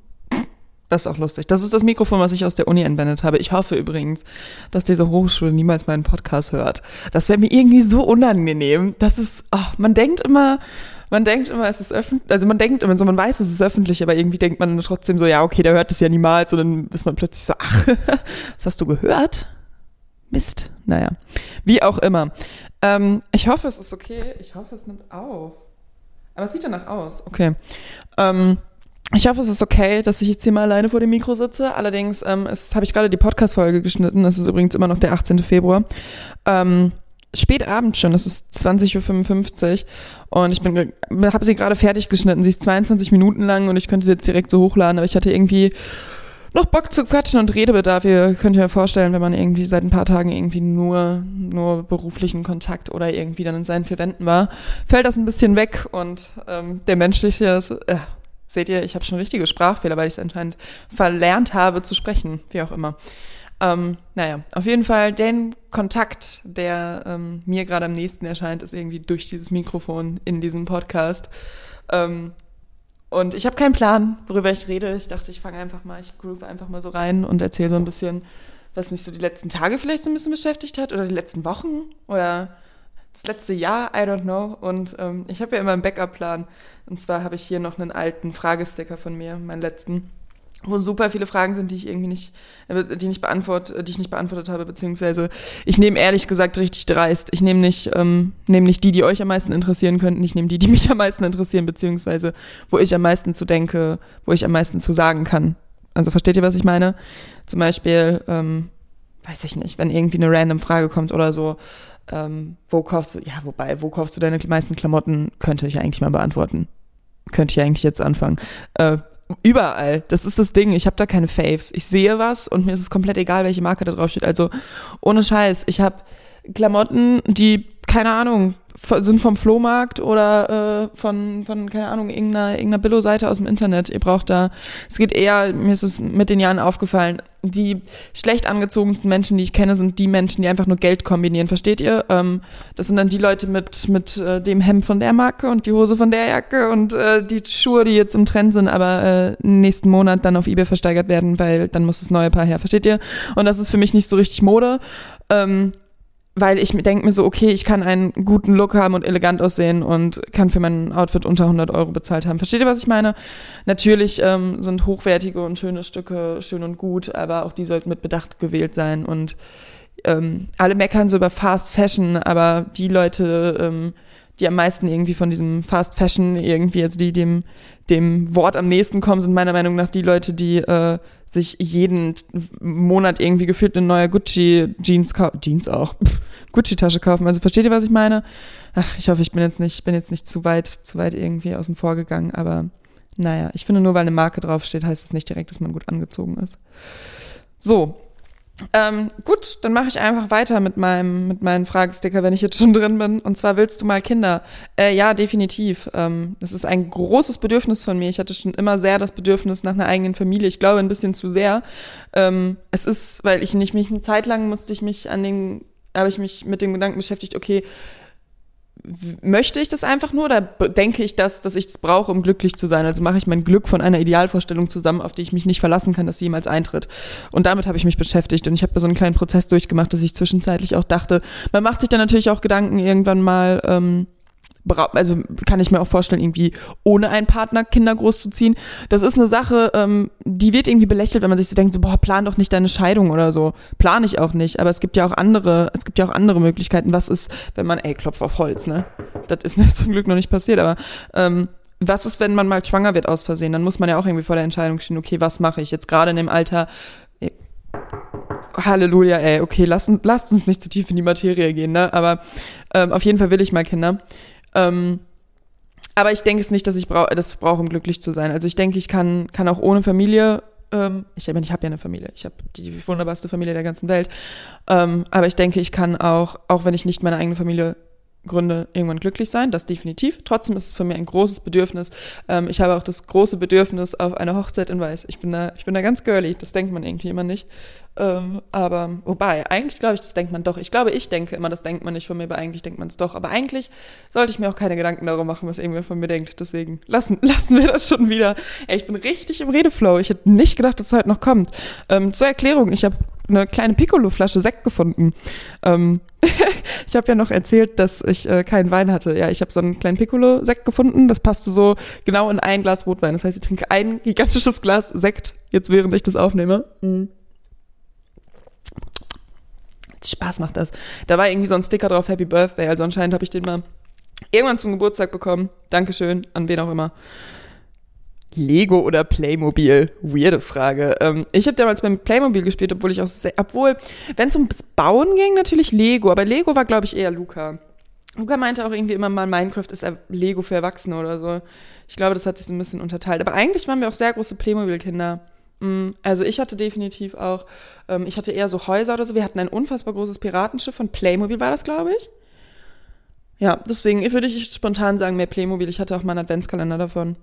Das ist auch lustig. Das ist das Mikrofon, was ich aus der Uni entwendet habe. Ich hoffe übrigens, dass diese Hochschule niemals meinen Podcast hört. Das wäre mir irgendwie so unangenehm. Das ist, oh, man denkt immer, man denkt immer, es ist öffentlich, also man denkt immer so, man weiß, es ist öffentlich, aber irgendwie denkt man trotzdem so, ja, okay, der hört es ja niemals. Und dann ist man plötzlich so, ach, was hast du gehört? Mist. Naja, wie auch immer. Ähm, ich hoffe, es ist okay. Ich hoffe, es nimmt auf. Aber es sieht danach aus. Okay. Ähm, ich hoffe, es ist okay, dass ich jetzt hier mal alleine vor dem Mikro sitze. Allerdings ähm, es habe ich gerade die Podcast-Folge geschnitten. Das ist übrigens immer noch der 18. Februar. Ähm, spät Abend schon, es ist 20.55 Uhr und ich bin habe sie gerade fertig geschnitten. Sie ist 22 Minuten lang und ich könnte sie jetzt direkt so hochladen, aber ich hatte irgendwie noch Bock zu quatschen und Redebedarf. Ihr könnt euch vorstellen, wenn man irgendwie seit ein paar Tagen irgendwie nur, nur beruflichen Kontakt oder irgendwie dann in seinen vier Wänden war, fällt das ein bisschen weg und ähm, der menschliche, äh, seht ihr, ich habe schon richtige Sprachfehler, weil ich es anscheinend verlernt habe zu sprechen, wie auch immer. Ähm, naja, auf jeden Fall den Kontakt, der ähm, mir gerade am nächsten erscheint, ist irgendwie durch dieses Mikrofon in diesem Podcast. Ähm, und ich habe keinen Plan, worüber ich rede. Ich dachte, ich fange einfach mal, ich groove einfach mal so rein und erzähle so ein bisschen, was mich so die letzten Tage vielleicht so ein bisschen beschäftigt hat oder die letzten Wochen oder das letzte Jahr, I don't know. Und ähm, ich habe ja immer einen Backup-Plan. Und zwar habe ich hier noch einen alten Fragesticker von mir, meinen letzten, wo super viele Fragen sind, die ich irgendwie nicht, äh, die nicht beantwort, die ich nicht beantwortet habe, beziehungsweise ich nehme ehrlich gesagt richtig dreist. Ich nehme nicht, ähm, nehme nicht die, die euch am meisten interessieren könnten, ich nehme die, die mich am meisten interessieren, beziehungsweise wo ich am meisten zu denke, wo ich am meisten zu sagen kann. Also versteht ihr, was ich meine? Zum Beispiel, ähm, weiß ich nicht, wenn irgendwie eine random Frage kommt oder so, ähm, wo kaufst du, ja, wobei, wo kaufst du deine meisten Klamotten, könnte ich eigentlich mal beantworten. Könnte ich eigentlich jetzt anfangen. Äh, überall. Das ist das Ding. Ich habe da keine Faves. Ich sehe was und mir ist es komplett egal, welche Marke da drauf steht. Also ohne Scheiß. Ich habe Klamotten, die keine Ahnung, sind vom Flohmarkt oder äh, von, von, keine Ahnung, irgendeiner, irgendeiner Billo-Seite aus dem Internet. Ihr braucht da, es geht eher, mir ist es mit den Jahren aufgefallen, die schlecht angezogensten Menschen, die ich kenne, sind die Menschen, die einfach nur Geld kombinieren, versteht ihr? Ähm, das sind dann die Leute mit, mit äh, dem Hemd von der Marke und die Hose von der Jacke und äh, die Schuhe, die jetzt im Trend sind, aber äh, nächsten Monat dann auf Ebay versteigert werden, weil dann muss das neue Paar her, versteht ihr? Und das ist für mich nicht so richtig Mode. Ähm, weil ich denke mir so, okay, ich kann einen guten Look haben und elegant aussehen und kann für mein Outfit unter 100 Euro bezahlt haben. Versteht ihr, was ich meine? Natürlich ähm, sind hochwertige und schöne Stücke schön und gut, aber auch die sollten mit Bedacht gewählt sein. Und ähm, alle meckern so über Fast Fashion, aber die Leute, ähm, die am meisten irgendwie von diesem Fast Fashion irgendwie, also die dem, dem Wort am nächsten kommen, sind meiner Meinung nach die Leute, die äh, sich jeden Monat irgendwie gefühlt eine neue Gucci-Jeans kaufen. Jeans auch. Gucci-Tasche kaufen. Also versteht ihr, was ich meine? Ach, ich hoffe, ich bin jetzt nicht, bin jetzt nicht zu weit, zu weit irgendwie außen vor gegangen, aber naja, ich finde nur, weil eine Marke draufsteht, heißt es nicht direkt, dass man gut angezogen ist. So, ähm, gut, dann mache ich einfach weiter mit meinem mit meinen Fragesticker, wenn ich jetzt schon drin bin. Und zwar willst du mal Kinder? Äh, ja, definitiv. Ähm, das ist ein großes Bedürfnis von mir. Ich hatte schon immer sehr das Bedürfnis nach einer eigenen Familie. Ich glaube ein bisschen zu sehr. Ähm, es ist, weil ich nicht mich eine Zeit lang musste ich mich an den, habe ich mich mit dem Gedanken beschäftigt. Okay, möchte ich das einfach nur oder denke ich das, dass ich das brauche, um glücklich zu sein? Also mache ich mein Glück von einer Idealvorstellung zusammen, auf die ich mich nicht verlassen kann, dass sie jemals eintritt. Und damit habe ich mich beschäftigt und ich habe so einen kleinen Prozess durchgemacht, dass ich zwischenzeitlich auch dachte, man macht sich dann natürlich auch Gedanken irgendwann mal, ähm, also kann ich mir auch vorstellen, irgendwie ohne einen Partner Kinder großzuziehen. Das ist eine Sache, ähm, die wird irgendwie belächelt, wenn man sich so denkt, so, boah, plan doch nicht deine Scheidung oder so. Plan ich auch nicht. Aber es gibt ja auch andere, es gibt ja auch andere Möglichkeiten. Was ist, wenn man, ey, Klopf auf Holz, ne? Das ist mir zum Glück noch nicht passiert, aber ähm, was ist, wenn man mal schwanger wird aus Versehen? Dann muss man ja auch irgendwie vor der Entscheidung stehen, okay, was mache ich jetzt gerade in dem Alter? Halleluja, ey, okay, lasst, lasst uns nicht zu tief in die Materie gehen, ne? Aber ähm, auf jeden Fall will ich mal Kinder. Ähm, aber ich denke es nicht, dass ich brauche, das brauche, um glücklich zu sein. Also ich denke, ich kann, kann auch ohne Familie, ähm, ich ich habe ja eine Familie, ich habe die wunderbarste Familie der ganzen Welt. Ähm, aber ich denke, ich kann auch, auch wenn ich nicht meine eigene Familie gründe, irgendwann glücklich sein, das definitiv. Trotzdem ist es für mich ein großes Bedürfnis. Ähm, ich habe auch das große Bedürfnis auf eine Hochzeit in Weiß. Ich bin da, ich bin da ganz girly, das denkt man irgendwie immer nicht. Ähm, aber wobei, eigentlich glaube ich, das denkt man doch. Ich glaube, ich denke immer, das denkt man nicht von mir, aber eigentlich denkt man es doch. Aber eigentlich sollte ich mir auch keine Gedanken darüber machen, was irgendwer von mir denkt. Deswegen lassen, lassen wir das schon wieder. Ey, ich bin richtig im Redeflow. Ich hätte nicht gedacht, dass es heute noch kommt. Ähm, zur Erklärung, ich habe eine kleine Piccolo-Flasche Sekt gefunden. Ähm, ich habe ja noch erzählt, dass ich äh, keinen Wein hatte. Ja, ich habe so einen kleinen Piccolo-Sekt gefunden. Das passte so genau in ein Glas Rotwein. Das heißt, ich trinke ein gigantisches Glas Sekt, jetzt während ich das aufnehme. Mhm. Spaß macht das. Da war irgendwie so ein Sticker drauf, Happy Birthday. Also anscheinend habe ich den mal irgendwann zum Geburtstag bekommen. Dankeschön, an wen auch immer. Lego oder Playmobil? Weirde Frage. Ähm, ich habe damals beim Playmobil gespielt, obwohl ich auch sehr, obwohl, wenn es ums Bauen ging, natürlich Lego. Aber Lego war, glaube ich, eher Luca. Luca meinte auch irgendwie immer mal, Minecraft ist Lego für Erwachsene oder so. Ich glaube, das hat sich so ein bisschen unterteilt. Aber eigentlich waren wir auch sehr große Playmobil-Kinder. Mm, also ich hatte definitiv auch, ähm, ich hatte eher so Häuser oder so. Wir hatten ein unfassbar großes Piratenschiff von Playmobil, war das, glaube ich. Ja, deswegen würde ich spontan sagen, mehr Playmobil. Ich hatte auch mal einen Adventskalender davon.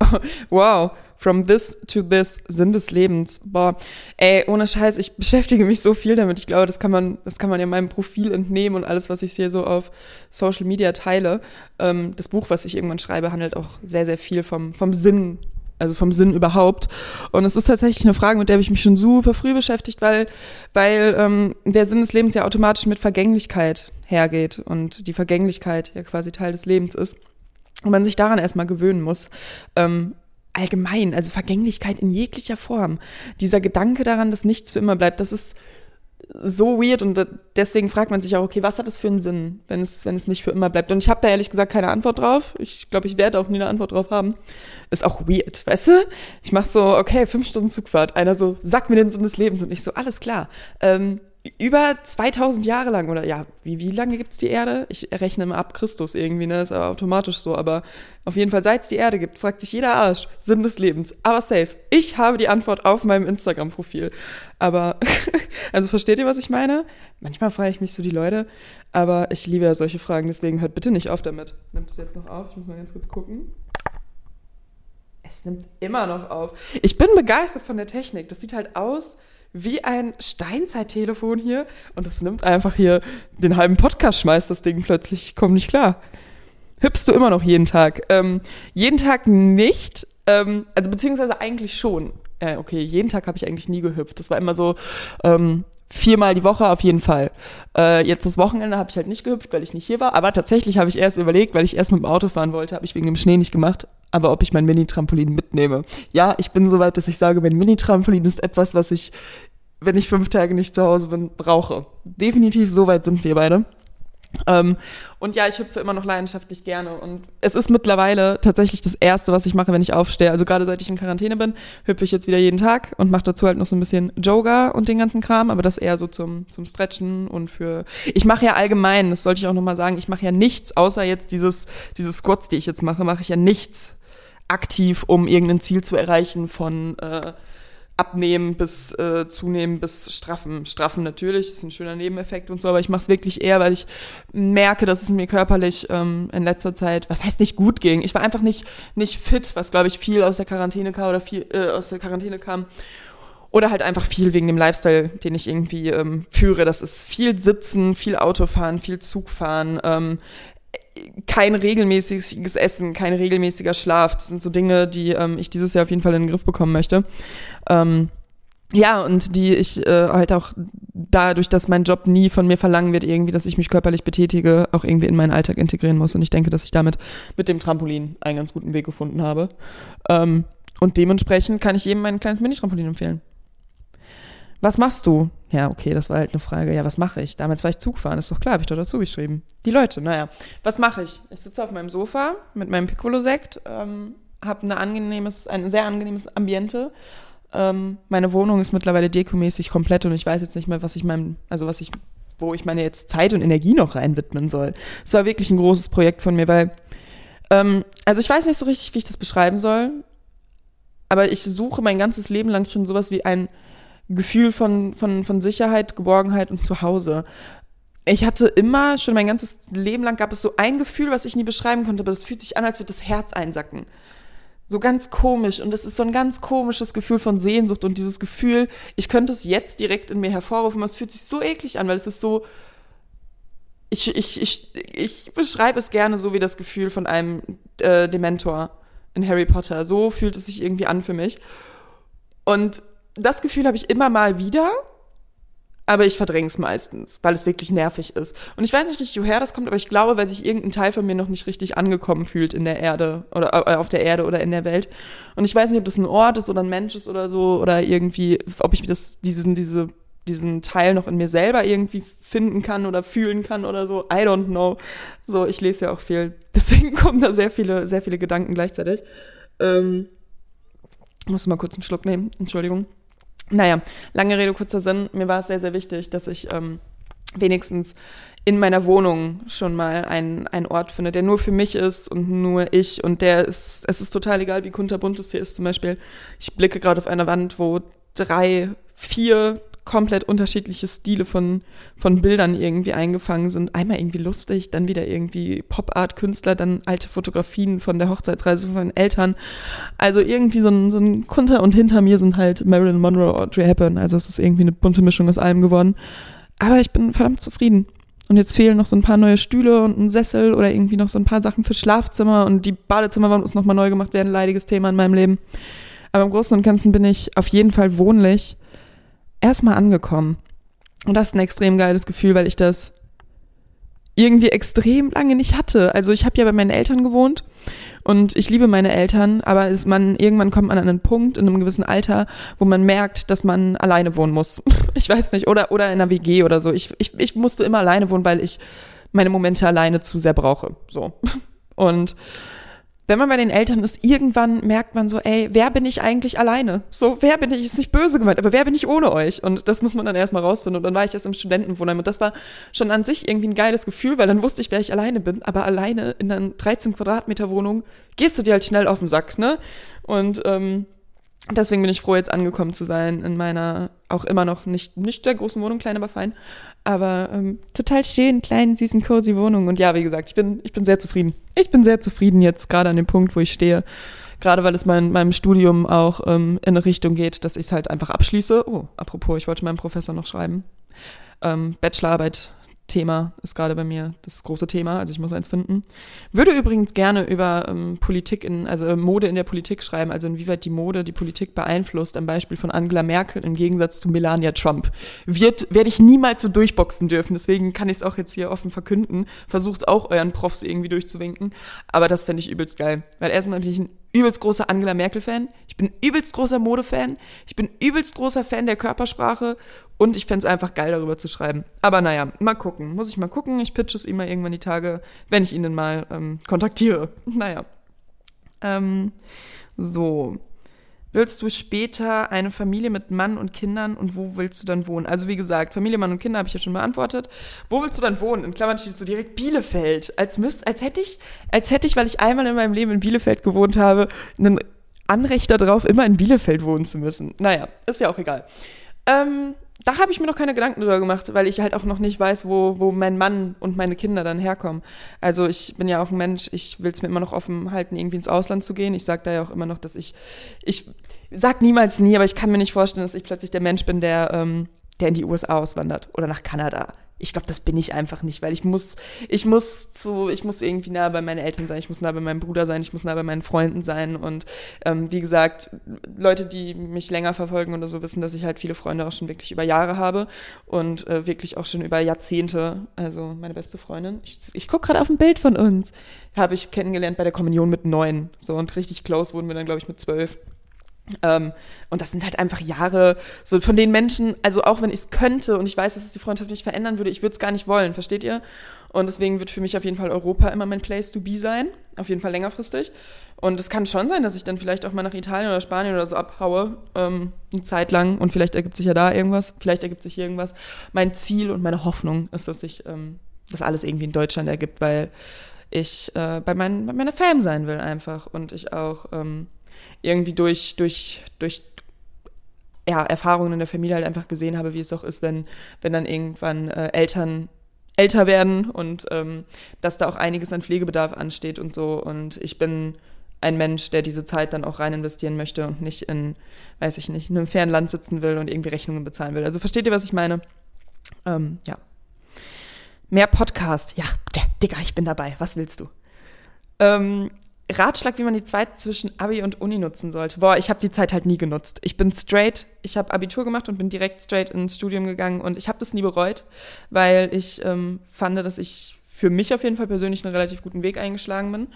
wow, from this to this, Sinn des Lebens. Boah, ey, ohne Scheiß, ich beschäftige mich so viel damit. Ich glaube, das kann man, das kann man ja meinem Profil entnehmen und alles, was ich hier so auf Social Media teile. Ähm, das Buch, was ich irgendwann schreibe, handelt auch sehr, sehr viel vom, vom Sinn also vom Sinn überhaupt. Und es ist tatsächlich eine Frage, mit der habe ich mich schon super früh beschäftigt, weil, weil ähm, der Sinn des Lebens ja automatisch mit Vergänglichkeit hergeht und die Vergänglichkeit ja quasi Teil des Lebens ist. Und man sich daran erstmal gewöhnen muss. Ähm, allgemein, also Vergänglichkeit in jeglicher Form. Dieser Gedanke daran, dass nichts für immer bleibt, das ist so weird und deswegen fragt man sich auch, okay, was hat das für einen Sinn, wenn es, wenn es nicht für immer bleibt? Und ich habe da ehrlich gesagt keine Antwort drauf. Ich glaube, ich werde auch nie eine Antwort drauf haben. Ist auch weird, weißt du? Ich mache so, okay, fünf Stunden Zugfahrt. Einer so, sag mir den Sinn des Lebens und ich so, alles klar. Ähm, über 2000 Jahre lang oder ja, wie, wie lange gibt es die Erde? Ich rechne immer ab Christus irgendwie, ne? Ist aber automatisch so. Aber auf jeden Fall, seit es die Erde gibt, fragt sich jeder Arsch, Sinn des Lebens. Aber safe. Ich habe die Antwort auf meinem Instagram-Profil. Aber, also versteht ihr, was ich meine? Manchmal frage ich mich so die Leute, aber ich liebe ja solche Fragen, deswegen hört bitte nicht auf damit. Nimmt es jetzt noch auf? Ich muss mal ganz kurz gucken. Es nimmt immer noch auf. Ich bin begeistert von der Technik. Das sieht halt aus wie ein Steinzeittelefon hier und es nimmt einfach hier den halben Podcast, schmeißt das Ding plötzlich, ich komme nicht klar. Hüpfst du immer noch jeden Tag? Ähm, jeden Tag nicht, ähm, also beziehungsweise eigentlich schon. Äh, okay, jeden Tag habe ich eigentlich nie gehüpft. Das war immer so ähm, viermal die Woche auf jeden Fall. Äh, jetzt das Wochenende habe ich halt nicht gehüpft, weil ich nicht hier war. Aber tatsächlich habe ich erst überlegt, weil ich erst mit dem Auto fahren wollte, habe ich wegen dem Schnee nicht gemacht. Aber ob ich mein Mini-Trampolin mitnehme. Ja, ich bin so weit, dass ich sage, mein Mini-Trampolin ist etwas, was ich wenn ich fünf Tage nicht zu Hause bin, brauche. Definitiv so weit sind wir beide. Ähm, und ja, ich hüpfe immer noch leidenschaftlich gerne. Und es ist mittlerweile tatsächlich das Erste, was ich mache, wenn ich aufstehe. Also gerade seit ich in Quarantäne bin, hüpfe ich jetzt wieder jeden Tag und mache dazu halt noch so ein bisschen Yoga und den ganzen Kram. Aber das eher so zum, zum Stretchen und für. Ich mache ja allgemein, das sollte ich auch nochmal sagen, ich mache ja nichts, außer jetzt dieses, diese Squats, die ich jetzt mache, mache ich ja nichts aktiv, um irgendein Ziel zu erreichen von. Äh, abnehmen bis äh, zunehmen bis straffen. Straffen natürlich, ist ein schöner Nebeneffekt und so, aber ich mache es wirklich eher, weil ich merke, dass es mir körperlich ähm, in letzter Zeit, was heißt nicht gut ging. Ich war einfach nicht nicht fit, was glaube ich viel aus der Quarantäne kam oder viel äh, aus der Quarantäne kam. Oder halt einfach viel wegen dem Lifestyle, den ich irgendwie ähm, führe. Das ist viel Sitzen, viel Autofahren, viel Zugfahren, ähm, kein regelmäßiges Essen, kein regelmäßiger Schlaf. Das sind so Dinge, die ähm, ich dieses Jahr auf jeden Fall in den Griff bekommen möchte. Ähm, ja, und die ich äh, halt auch dadurch, dass mein Job nie von mir verlangen wird, irgendwie, dass ich mich körperlich betätige, auch irgendwie in meinen Alltag integrieren muss. Und ich denke, dass ich damit mit dem Trampolin einen ganz guten Weg gefunden habe. Ähm, und dementsprechend kann ich jedem mein kleines Mini-Trampolin empfehlen. Was machst du? Ja, okay, das war halt eine Frage. Ja, was mache ich? Damals war ich Zugfahren, ist doch klar, habe ich doch dazu geschrieben. Die Leute, naja. Was mache ich? Ich sitze auf meinem Sofa mit meinem Piccolo-Sekt, ähm, habe ein angenehmes, ein sehr angenehmes Ambiente. Ähm, meine Wohnung ist mittlerweile dekomäßig komplett und ich weiß jetzt nicht mehr, was ich meinem, also was ich, wo ich meine jetzt Zeit und Energie noch rein widmen soll. Es war wirklich ein großes Projekt von mir, weil, ähm, also ich weiß nicht so richtig, wie ich das beschreiben soll, aber ich suche mein ganzes Leben lang schon sowas wie ein Gefühl von, von, von Sicherheit, Geborgenheit und Zuhause. Ich hatte immer, schon mein ganzes Leben lang gab es so ein Gefühl, was ich nie beschreiben konnte, aber das fühlt sich an, als würde das Herz einsacken. So ganz komisch. Und es ist so ein ganz komisches Gefühl von Sehnsucht und dieses Gefühl, ich könnte es jetzt direkt in mir hervorrufen, aber es fühlt sich so eklig an, weil es ist so, ich, ich, ich, ich beschreibe es gerne so wie das Gefühl von einem äh, Dementor in Harry Potter. So fühlt es sich irgendwie an für mich. Und das Gefühl habe ich immer mal wieder, aber ich verdränge es meistens, weil es wirklich nervig ist. Und ich weiß nicht richtig, woher das kommt, aber ich glaube, weil sich irgendein Teil von mir noch nicht richtig angekommen fühlt in der Erde oder äh, auf der Erde oder in der Welt. Und ich weiß nicht, ob das ein Ort ist oder ein Mensch ist oder so oder irgendwie, ob ich das diesen diese diesen Teil noch in mir selber irgendwie finden kann oder fühlen kann oder so. I don't know. So, ich lese ja auch viel. Deswegen kommen da sehr viele, sehr viele Gedanken gleichzeitig. Ähm, muss mal kurz einen Schluck nehmen. Entschuldigung. Naja, lange Rede, kurzer Sinn. Mir war es sehr, sehr wichtig, dass ich ähm, wenigstens in meiner Wohnung schon mal einen, einen Ort finde, der nur für mich ist und nur ich. Und der ist, es ist total egal, wie kunterbunt es hier ist. Zum Beispiel, ich blicke gerade auf eine Wand, wo drei, vier komplett unterschiedliche Stile von, von Bildern irgendwie eingefangen sind. Einmal irgendwie lustig, dann wieder irgendwie Pop-Art-Künstler, dann alte Fotografien von der Hochzeitsreise von meinen Eltern. Also irgendwie so ein, so ein Kunter und hinter mir sind halt Marilyn Monroe, Audrey Hepburn. Also es ist irgendwie eine bunte Mischung aus allem geworden. Aber ich bin verdammt zufrieden. Und jetzt fehlen noch so ein paar neue Stühle und ein Sessel oder irgendwie noch so ein paar Sachen fürs Schlafzimmer und die Badezimmerwand muss nochmal neu gemacht werden. Leidiges Thema in meinem Leben. Aber im Großen und Ganzen bin ich auf jeden Fall wohnlich erstmal angekommen. Und das ist ein extrem geiles Gefühl, weil ich das irgendwie extrem lange nicht hatte. Also ich habe ja bei meinen Eltern gewohnt und ich liebe meine Eltern, aber ist man irgendwann kommt man an einen Punkt in einem gewissen Alter, wo man merkt, dass man alleine wohnen muss. Ich weiß nicht oder oder in einer WG oder so. Ich ich, ich musste immer alleine wohnen, weil ich meine Momente alleine zu sehr brauche. So und wenn man bei den Eltern ist, irgendwann merkt man so, ey, wer bin ich eigentlich alleine? So, wer bin ich? Ist nicht böse gemeint, aber wer bin ich ohne euch? Und das muss man dann erstmal rausfinden. Und dann war ich erst im Studentenwohnheim. Und das war schon an sich irgendwie ein geiles Gefühl, weil dann wusste ich, wer ich alleine bin. Aber alleine in einer 13 Quadratmeter Wohnung gehst du dir halt schnell auf den Sack, ne? Und ähm, deswegen bin ich froh, jetzt angekommen zu sein in meiner auch immer noch nicht, nicht der großen Wohnung, klein, aber fein. Aber ähm, total schön, kleinen, süßen, cozy Wohnung. Und ja, wie gesagt, ich bin, ich bin sehr zufrieden. Ich bin sehr zufrieden jetzt, gerade an dem Punkt, wo ich stehe. Gerade weil es mein, meinem Studium auch ähm, in eine Richtung geht, dass ich es halt einfach abschließe. Oh, apropos, ich wollte meinem Professor noch schreiben. Ähm, Bachelorarbeit Thema ist gerade bei mir das große Thema, also ich muss eins finden. Würde übrigens gerne über ähm, Politik in, also äh, Mode in der Politik schreiben, also inwieweit die Mode die Politik beeinflusst, am Beispiel von Angela Merkel im Gegensatz zu Melania Trump. Wird, werde ich niemals so durchboxen dürfen, deswegen kann ich es auch jetzt hier offen verkünden. Versucht auch euren Profs irgendwie durchzuwinken, aber das fände ich übelst geil, weil erstmal bin ich ein übelst großer Angela Merkel-Fan. Ich bin übelst großer Mode-Fan. Ich bin übelst großer Fan der Körpersprache. Und ich fände es einfach geil, darüber zu schreiben. Aber naja, mal gucken. Muss ich mal gucken. Ich pitche es ihm mal irgendwann die Tage, wenn ich ihn dann mal ähm, kontaktiere. Naja. Ähm, so. Willst du später eine Familie mit Mann und Kindern und wo willst du dann wohnen? Also wie gesagt, Familie, Mann und Kinder habe ich ja schon beantwortet. Wo willst du dann wohnen? In Klammern steht so direkt Bielefeld. Als, müsst, als hätte ich, als hätte ich, weil ich einmal in meinem Leben in Bielefeld gewohnt habe, einen Anrecht darauf, immer in Bielefeld wohnen zu müssen. Naja, ist ja auch egal. Ähm, da habe ich mir noch keine Gedanken drüber gemacht, weil ich halt auch noch nicht weiß, wo, wo mein Mann und meine Kinder dann herkommen. Also ich bin ja auch ein Mensch, ich will es mir immer noch offen halten, irgendwie ins Ausland zu gehen. Ich sage da ja auch immer noch, dass ich, ich sag niemals nie, aber ich kann mir nicht vorstellen, dass ich plötzlich der Mensch bin, der, ähm, der in die USA auswandert oder nach Kanada ich glaube, das bin ich einfach nicht, weil ich muss, ich muss zu, ich muss irgendwie nah bei meinen Eltern sein, ich muss nah bei meinem Bruder sein, ich muss nah bei meinen Freunden sein und ähm, wie gesagt, Leute, die mich länger verfolgen oder so, wissen, dass ich halt viele Freunde auch schon wirklich über Jahre habe und äh, wirklich auch schon über Jahrzehnte. Also meine beste Freundin, ich, ich gucke gerade auf ein Bild von uns, habe ich kennengelernt bei der Kommunion mit neun, so und richtig close wurden wir dann glaube ich mit zwölf. Ähm, und das sind halt einfach Jahre so von den Menschen, also auch wenn ich es könnte und ich weiß, dass es die Freundschaft nicht verändern würde, ich würde es gar nicht wollen, versteht ihr? Und deswegen wird für mich auf jeden Fall Europa immer mein Place to be sein, auf jeden Fall längerfristig. Und es kann schon sein, dass ich dann vielleicht auch mal nach Italien oder Spanien oder so abhaue, ähm, eine Zeit lang und vielleicht ergibt sich ja da irgendwas, vielleicht ergibt sich hier irgendwas. Mein Ziel und meine Hoffnung ist, dass sich ähm, das alles irgendwie in Deutschland ergibt, weil ich äh, bei, mein, bei meiner Fam sein will einfach und ich auch ähm, irgendwie durch, durch, durch ja, Erfahrungen in der Familie halt einfach gesehen habe, wie es auch ist, wenn, wenn dann irgendwann äh, Eltern älter werden und ähm, dass da auch einiges an Pflegebedarf ansteht und so. Und ich bin ein Mensch, der diese Zeit dann auch rein investieren möchte und nicht in, weiß ich nicht, in einem fernen Land sitzen will und irgendwie Rechnungen bezahlen will. Also versteht ihr, was ich meine? Ähm, ja. Mehr Podcast. Ja, Digga, ich bin dabei. Was willst du? Ähm, Ratschlag, wie man die Zeit zwischen Abi und Uni nutzen sollte. Boah, ich habe die Zeit halt nie genutzt. Ich bin straight, ich habe Abitur gemacht und bin direkt straight ins Studium gegangen und ich habe das nie bereut, weil ich ähm, fand, dass ich für mich auf jeden Fall persönlich einen relativ guten Weg eingeschlagen bin.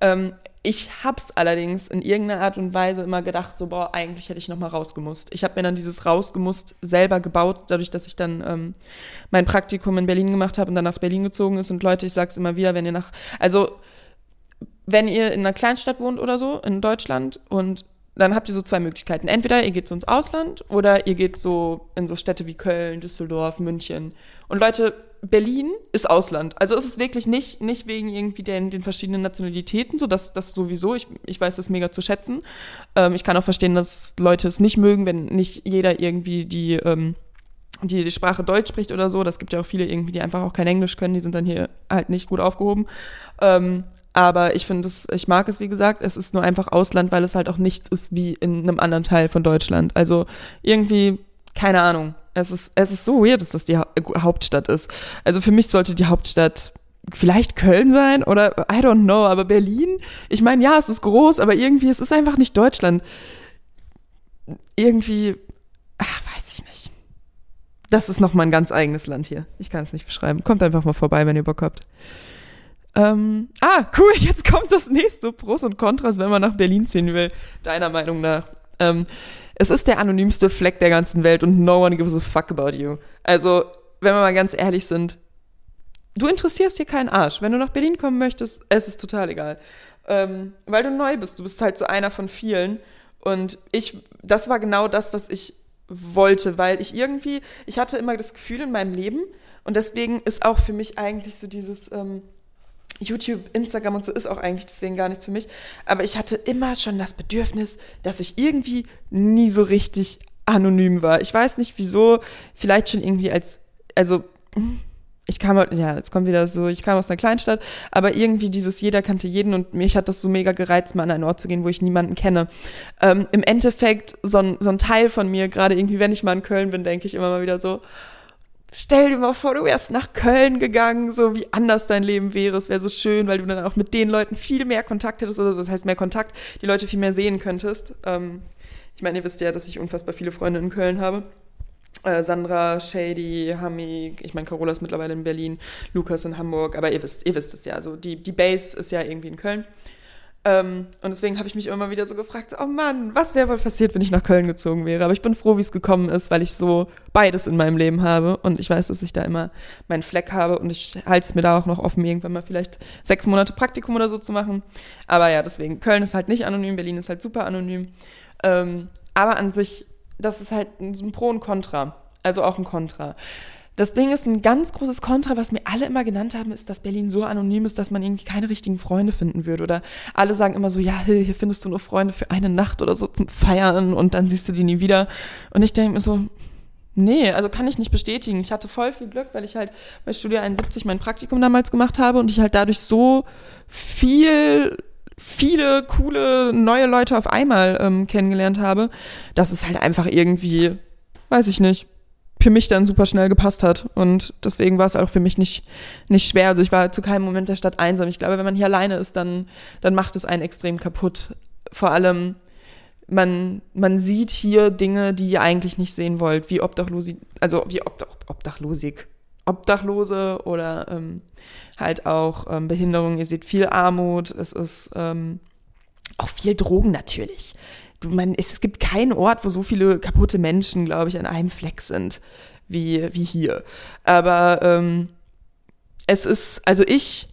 Ähm, ich hab's allerdings in irgendeiner Art und Weise immer gedacht, so boah, eigentlich hätte ich noch mal rausgemusst. Ich habe mir dann dieses rausgemusst selber gebaut, dadurch, dass ich dann ähm, mein Praktikum in Berlin gemacht habe und dann nach Berlin gezogen ist. Und Leute, ich sag's immer wieder, wenn ihr nach, also wenn ihr in einer Kleinstadt wohnt oder so in Deutschland und dann habt ihr so zwei Möglichkeiten. Entweder ihr geht so ins Ausland oder ihr geht so in so Städte wie Köln, Düsseldorf, München. Und Leute, Berlin ist Ausland. Also ist es wirklich nicht, nicht wegen irgendwie den, den verschiedenen Nationalitäten, so dass das sowieso, ich, ich weiß das mega zu schätzen. Ähm, ich kann auch verstehen, dass Leute es nicht mögen, wenn nicht jeder irgendwie die, ähm, die, die Sprache Deutsch spricht oder so. Das gibt ja auch viele irgendwie, die einfach auch kein Englisch können, die sind dann hier halt nicht gut aufgehoben. Ähm, aber ich finde es, ich mag es, wie gesagt, es ist nur einfach Ausland, weil es halt auch nichts ist wie in einem anderen Teil von Deutschland. Also irgendwie, keine Ahnung. Es ist, es ist so weird, dass das die Hauptstadt ist. Also für mich sollte die Hauptstadt vielleicht Köln sein oder I don't know, aber Berlin, ich meine, ja, es ist groß, aber irgendwie, es ist einfach nicht Deutschland. Irgendwie, ach, weiß ich nicht. Das ist nochmal ein ganz eigenes Land hier. Ich kann es nicht beschreiben. Kommt einfach mal vorbei, wenn ihr Bock habt. Ähm, ah, cool, jetzt kommt das nächste Pros und Kontras, wenn man nach Berlin ziehen will, deiner Meinung nach. Ähm, es ist der anonymste Fleck der ganzen Welt und no one gives a fuck about you. Also, wenn wir mal ganz ehrlich sind, du interessierst hier keinen Arsch. Wenn du nach Berlin kommen möchtest, es ist total egal. ähm, weil du neu bist. Du bist halt so einer von vielen. Und ich, das war genau das, was ich wollte, weil ich irgendwie, ich hatte immer das Gefühl in meinem Leben und deswegen ist auch für mich eigentlich so dieses ähm, YouTube, Instagram und so ist auch eigentlich deswegen gar nichts für mich. Aber ich hatte immer schon das Bedürfnis, dass ich irgendwie nie so richtig anonym war. Ich weiß nicht wieso, vielleicht schon irgendwie als, also ich kam halt, ja, jetzt kommt wieder so, ich kam aus einer Kleinstadt, aber irgendwie dieses jeder kannte jeden und mich hat das so mega gereizt, mal an einen Ort zu gehen, wo ich niemanden kenne. Ähm, Im Endeffekt, so ein, so ein Teil von mir, gerade irgendwie, wenn ich mal in Köln bin, denke ich immer mal wieder so, stell dir mal vor, du wärst nach Köln gegangen, so wie anders dein Leben wäre. Es wäre so schön, weil du dann auch mit den Leuten viel mehr Kontakt hättest, oder das heißt mehr Kontakt, die Leute viel mehr sehen könntest. Ähm, ich meine, ihr wisst ja, dass ich unfassbar viele Freunde in Köln habe. Äh, Sandra, Shady, Hami, ich meine, Carola ist mittlerweile in Berlin, Lukas in Hamburg, aber ihr wisst, ihr wisst es ja. Also die, die Base ist ja irgendwie in Köln. Ähm, und deswegen habe ich mich immer wieder so gefragt, oh Mann, was wäre wohl passiert, wenn ich nach Köln gezogen wäre? Aber ich bin froh, wie es gekommen ist, weil ich so beides in meinem Leben habe und ich weiß, dass ich da immer meinen Fleck habe und ich halte es mir da auch noch offen, irgendwann mal vielleicht sechs Monate Praktikum oder so zu machen. Aber ja, deswegen, Köln ist halt nicht anonym, Berlin ist halt super anonym. Ähm, aber an sich das ist halt ein Pro und Contra. Also auch ein Contra. Das Ding ist, ein ganz großes Kontra, was mir alle immer genannt haben, ist, dass Berlin so anonym ist, dass man irgendwie keine richtigen Freunde finden würde. Oder alle sagen immer so, ja, hier findest du nur Freunde für eine Nacht oder so zum Feiern und dann siehst du die nie wieder. Und ich denke mir so, nee, also kann ich nicht bestätigen. Ich hatte voll viel Glück, weil ich halt bei Studio 71 mein Praktikum damals gemacht habe und ich halt dadurch so viel viele coole neue Leute auf einmal ähm, kennengelernt habe, dass es halt einfach irgendwie, weiß ich nicht, für mich dann super schnell gepasst hat. Und deswegen war es auch für mich nicht, nicht schwer. Also ich war zu keinem Moment der Stadt einsam. Ich glaube, wenn man hier alleine ist, dann, dann macht es einen extrem kaputt. Vor allem, man, man sieht hier Dinge, die ihr eigentlich nicht sehen wollt, wie Obdachlosi, also wie Obdach, Obdachlosik, Obdachlose oder ähm, halt auch ähm, Behinderung. Ihr seht viel Armut, es ist ähm, auch viel Drogen natürlich. Man, es, gibt keinen Ort, wo so viele kaputte Menschen, glaube ich, an einem Fleck sind wie, wie hier. Aber ähm, es ist, also ich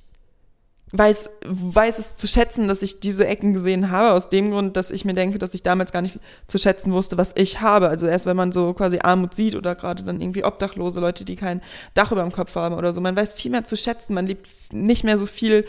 weiß, weiß es zu schätzen, dass ich diese Ecken gesehen habe, aus dem Grund, dass ich mir denke, dass ich damals gar nicht zu schätzen wusste, was ich habe. Also erst wenn man so quasi Armut sieht oder gerade dann irgendwie Obdachlose, Leute, die kein Dach über dem Kopf haben oder so, man weiß viel mehr zu schätzen, man lebt nicht mehr so viel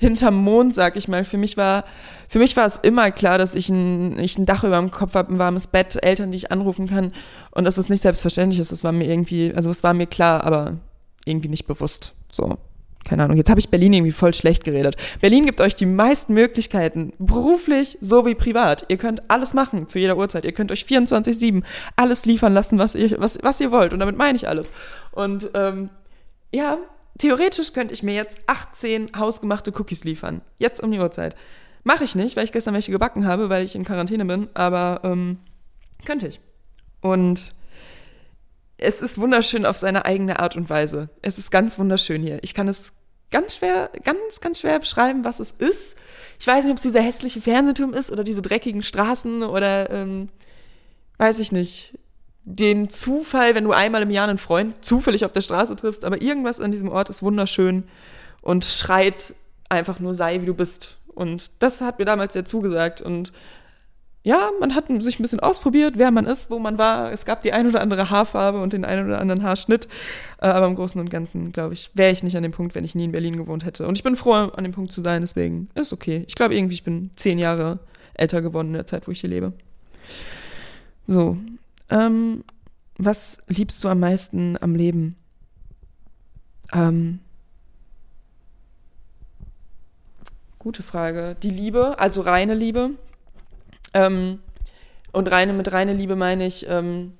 hinterm Mond, sag ich mal. Für mich war, für mich war es immer klar, dass ich ein, ich ein Dach über dem Kopf habe, ein warmes Bett, Eltern, die ich anrufen kann und dass es nicht selbstverständlich ist. Das war mir irgendwie, also es war mir klar, aber irgendwie nicht bewusst. So keine Ahnung, jetzt habe ich Berlin irgendwie voll schlecht geredet. Berlin gibt euch die meisten Möglichkeiten, beruflich sowie privat. Ihr könnt alles machen zu jeder Uhrzeit. Ihr könnt euch 24-7 alles liefern lassen, was ihr, was, was ihr wollt. Und damit meine ich alles. Und ähm, ja, theoretisch könnte ich mir jetzt 18 hausgemachte Cookies liefern. Jetzt um die Uhrzeit. Mache ich nicht, weil ich gestern welche gebacken habe, weil ich in Quarantäne bin. Aber ähm, könnte ich. Und es ist wunderschön auf seine eigene Art und Weise. Es ist ganz wunderschön hier. Ich kann es ganz schwer, ganz, ganz schwer beschreiben, was es ist. Ich weiß nicht, ob es dieser hässliche Fernsehturm ist oder diese dreckigen Straßen oder ähm, weiß ich nicht. Den Zufall, wenn du einmal im Jahr einen Freund zufällig auf der Straße triffst, aber irgendwas an diesem Ort ist wunderschön und schreit einfach nur sei, wie du bist. Und das hat mir damals sehr zugesagt und ja, man hat sich ein bisschen ausprobiert, wer man ist, wo man war. Es gab die ein oder andere Haarfarbe und den ein oder anderen Haarschnitt. Äh, aber im Großen und Ganzen, glaube ich, wäre ich nicht an dem Punkt, wenn ich nie in Berlin gewohnt hätte. Und ich bin froh, an dem Punkt zu sein, deswegen ist okay. Ich glaube irgendwie, ich bin zehn Jahre älter geworden in der Zeit, wo ich hier lebe. So. Ähm, was liebst du am meisten am Leben? Ähm, gute Frage. Die Liebe, also reine Liebe ähm, und reine, mit reine Liebe meine ich, ähm,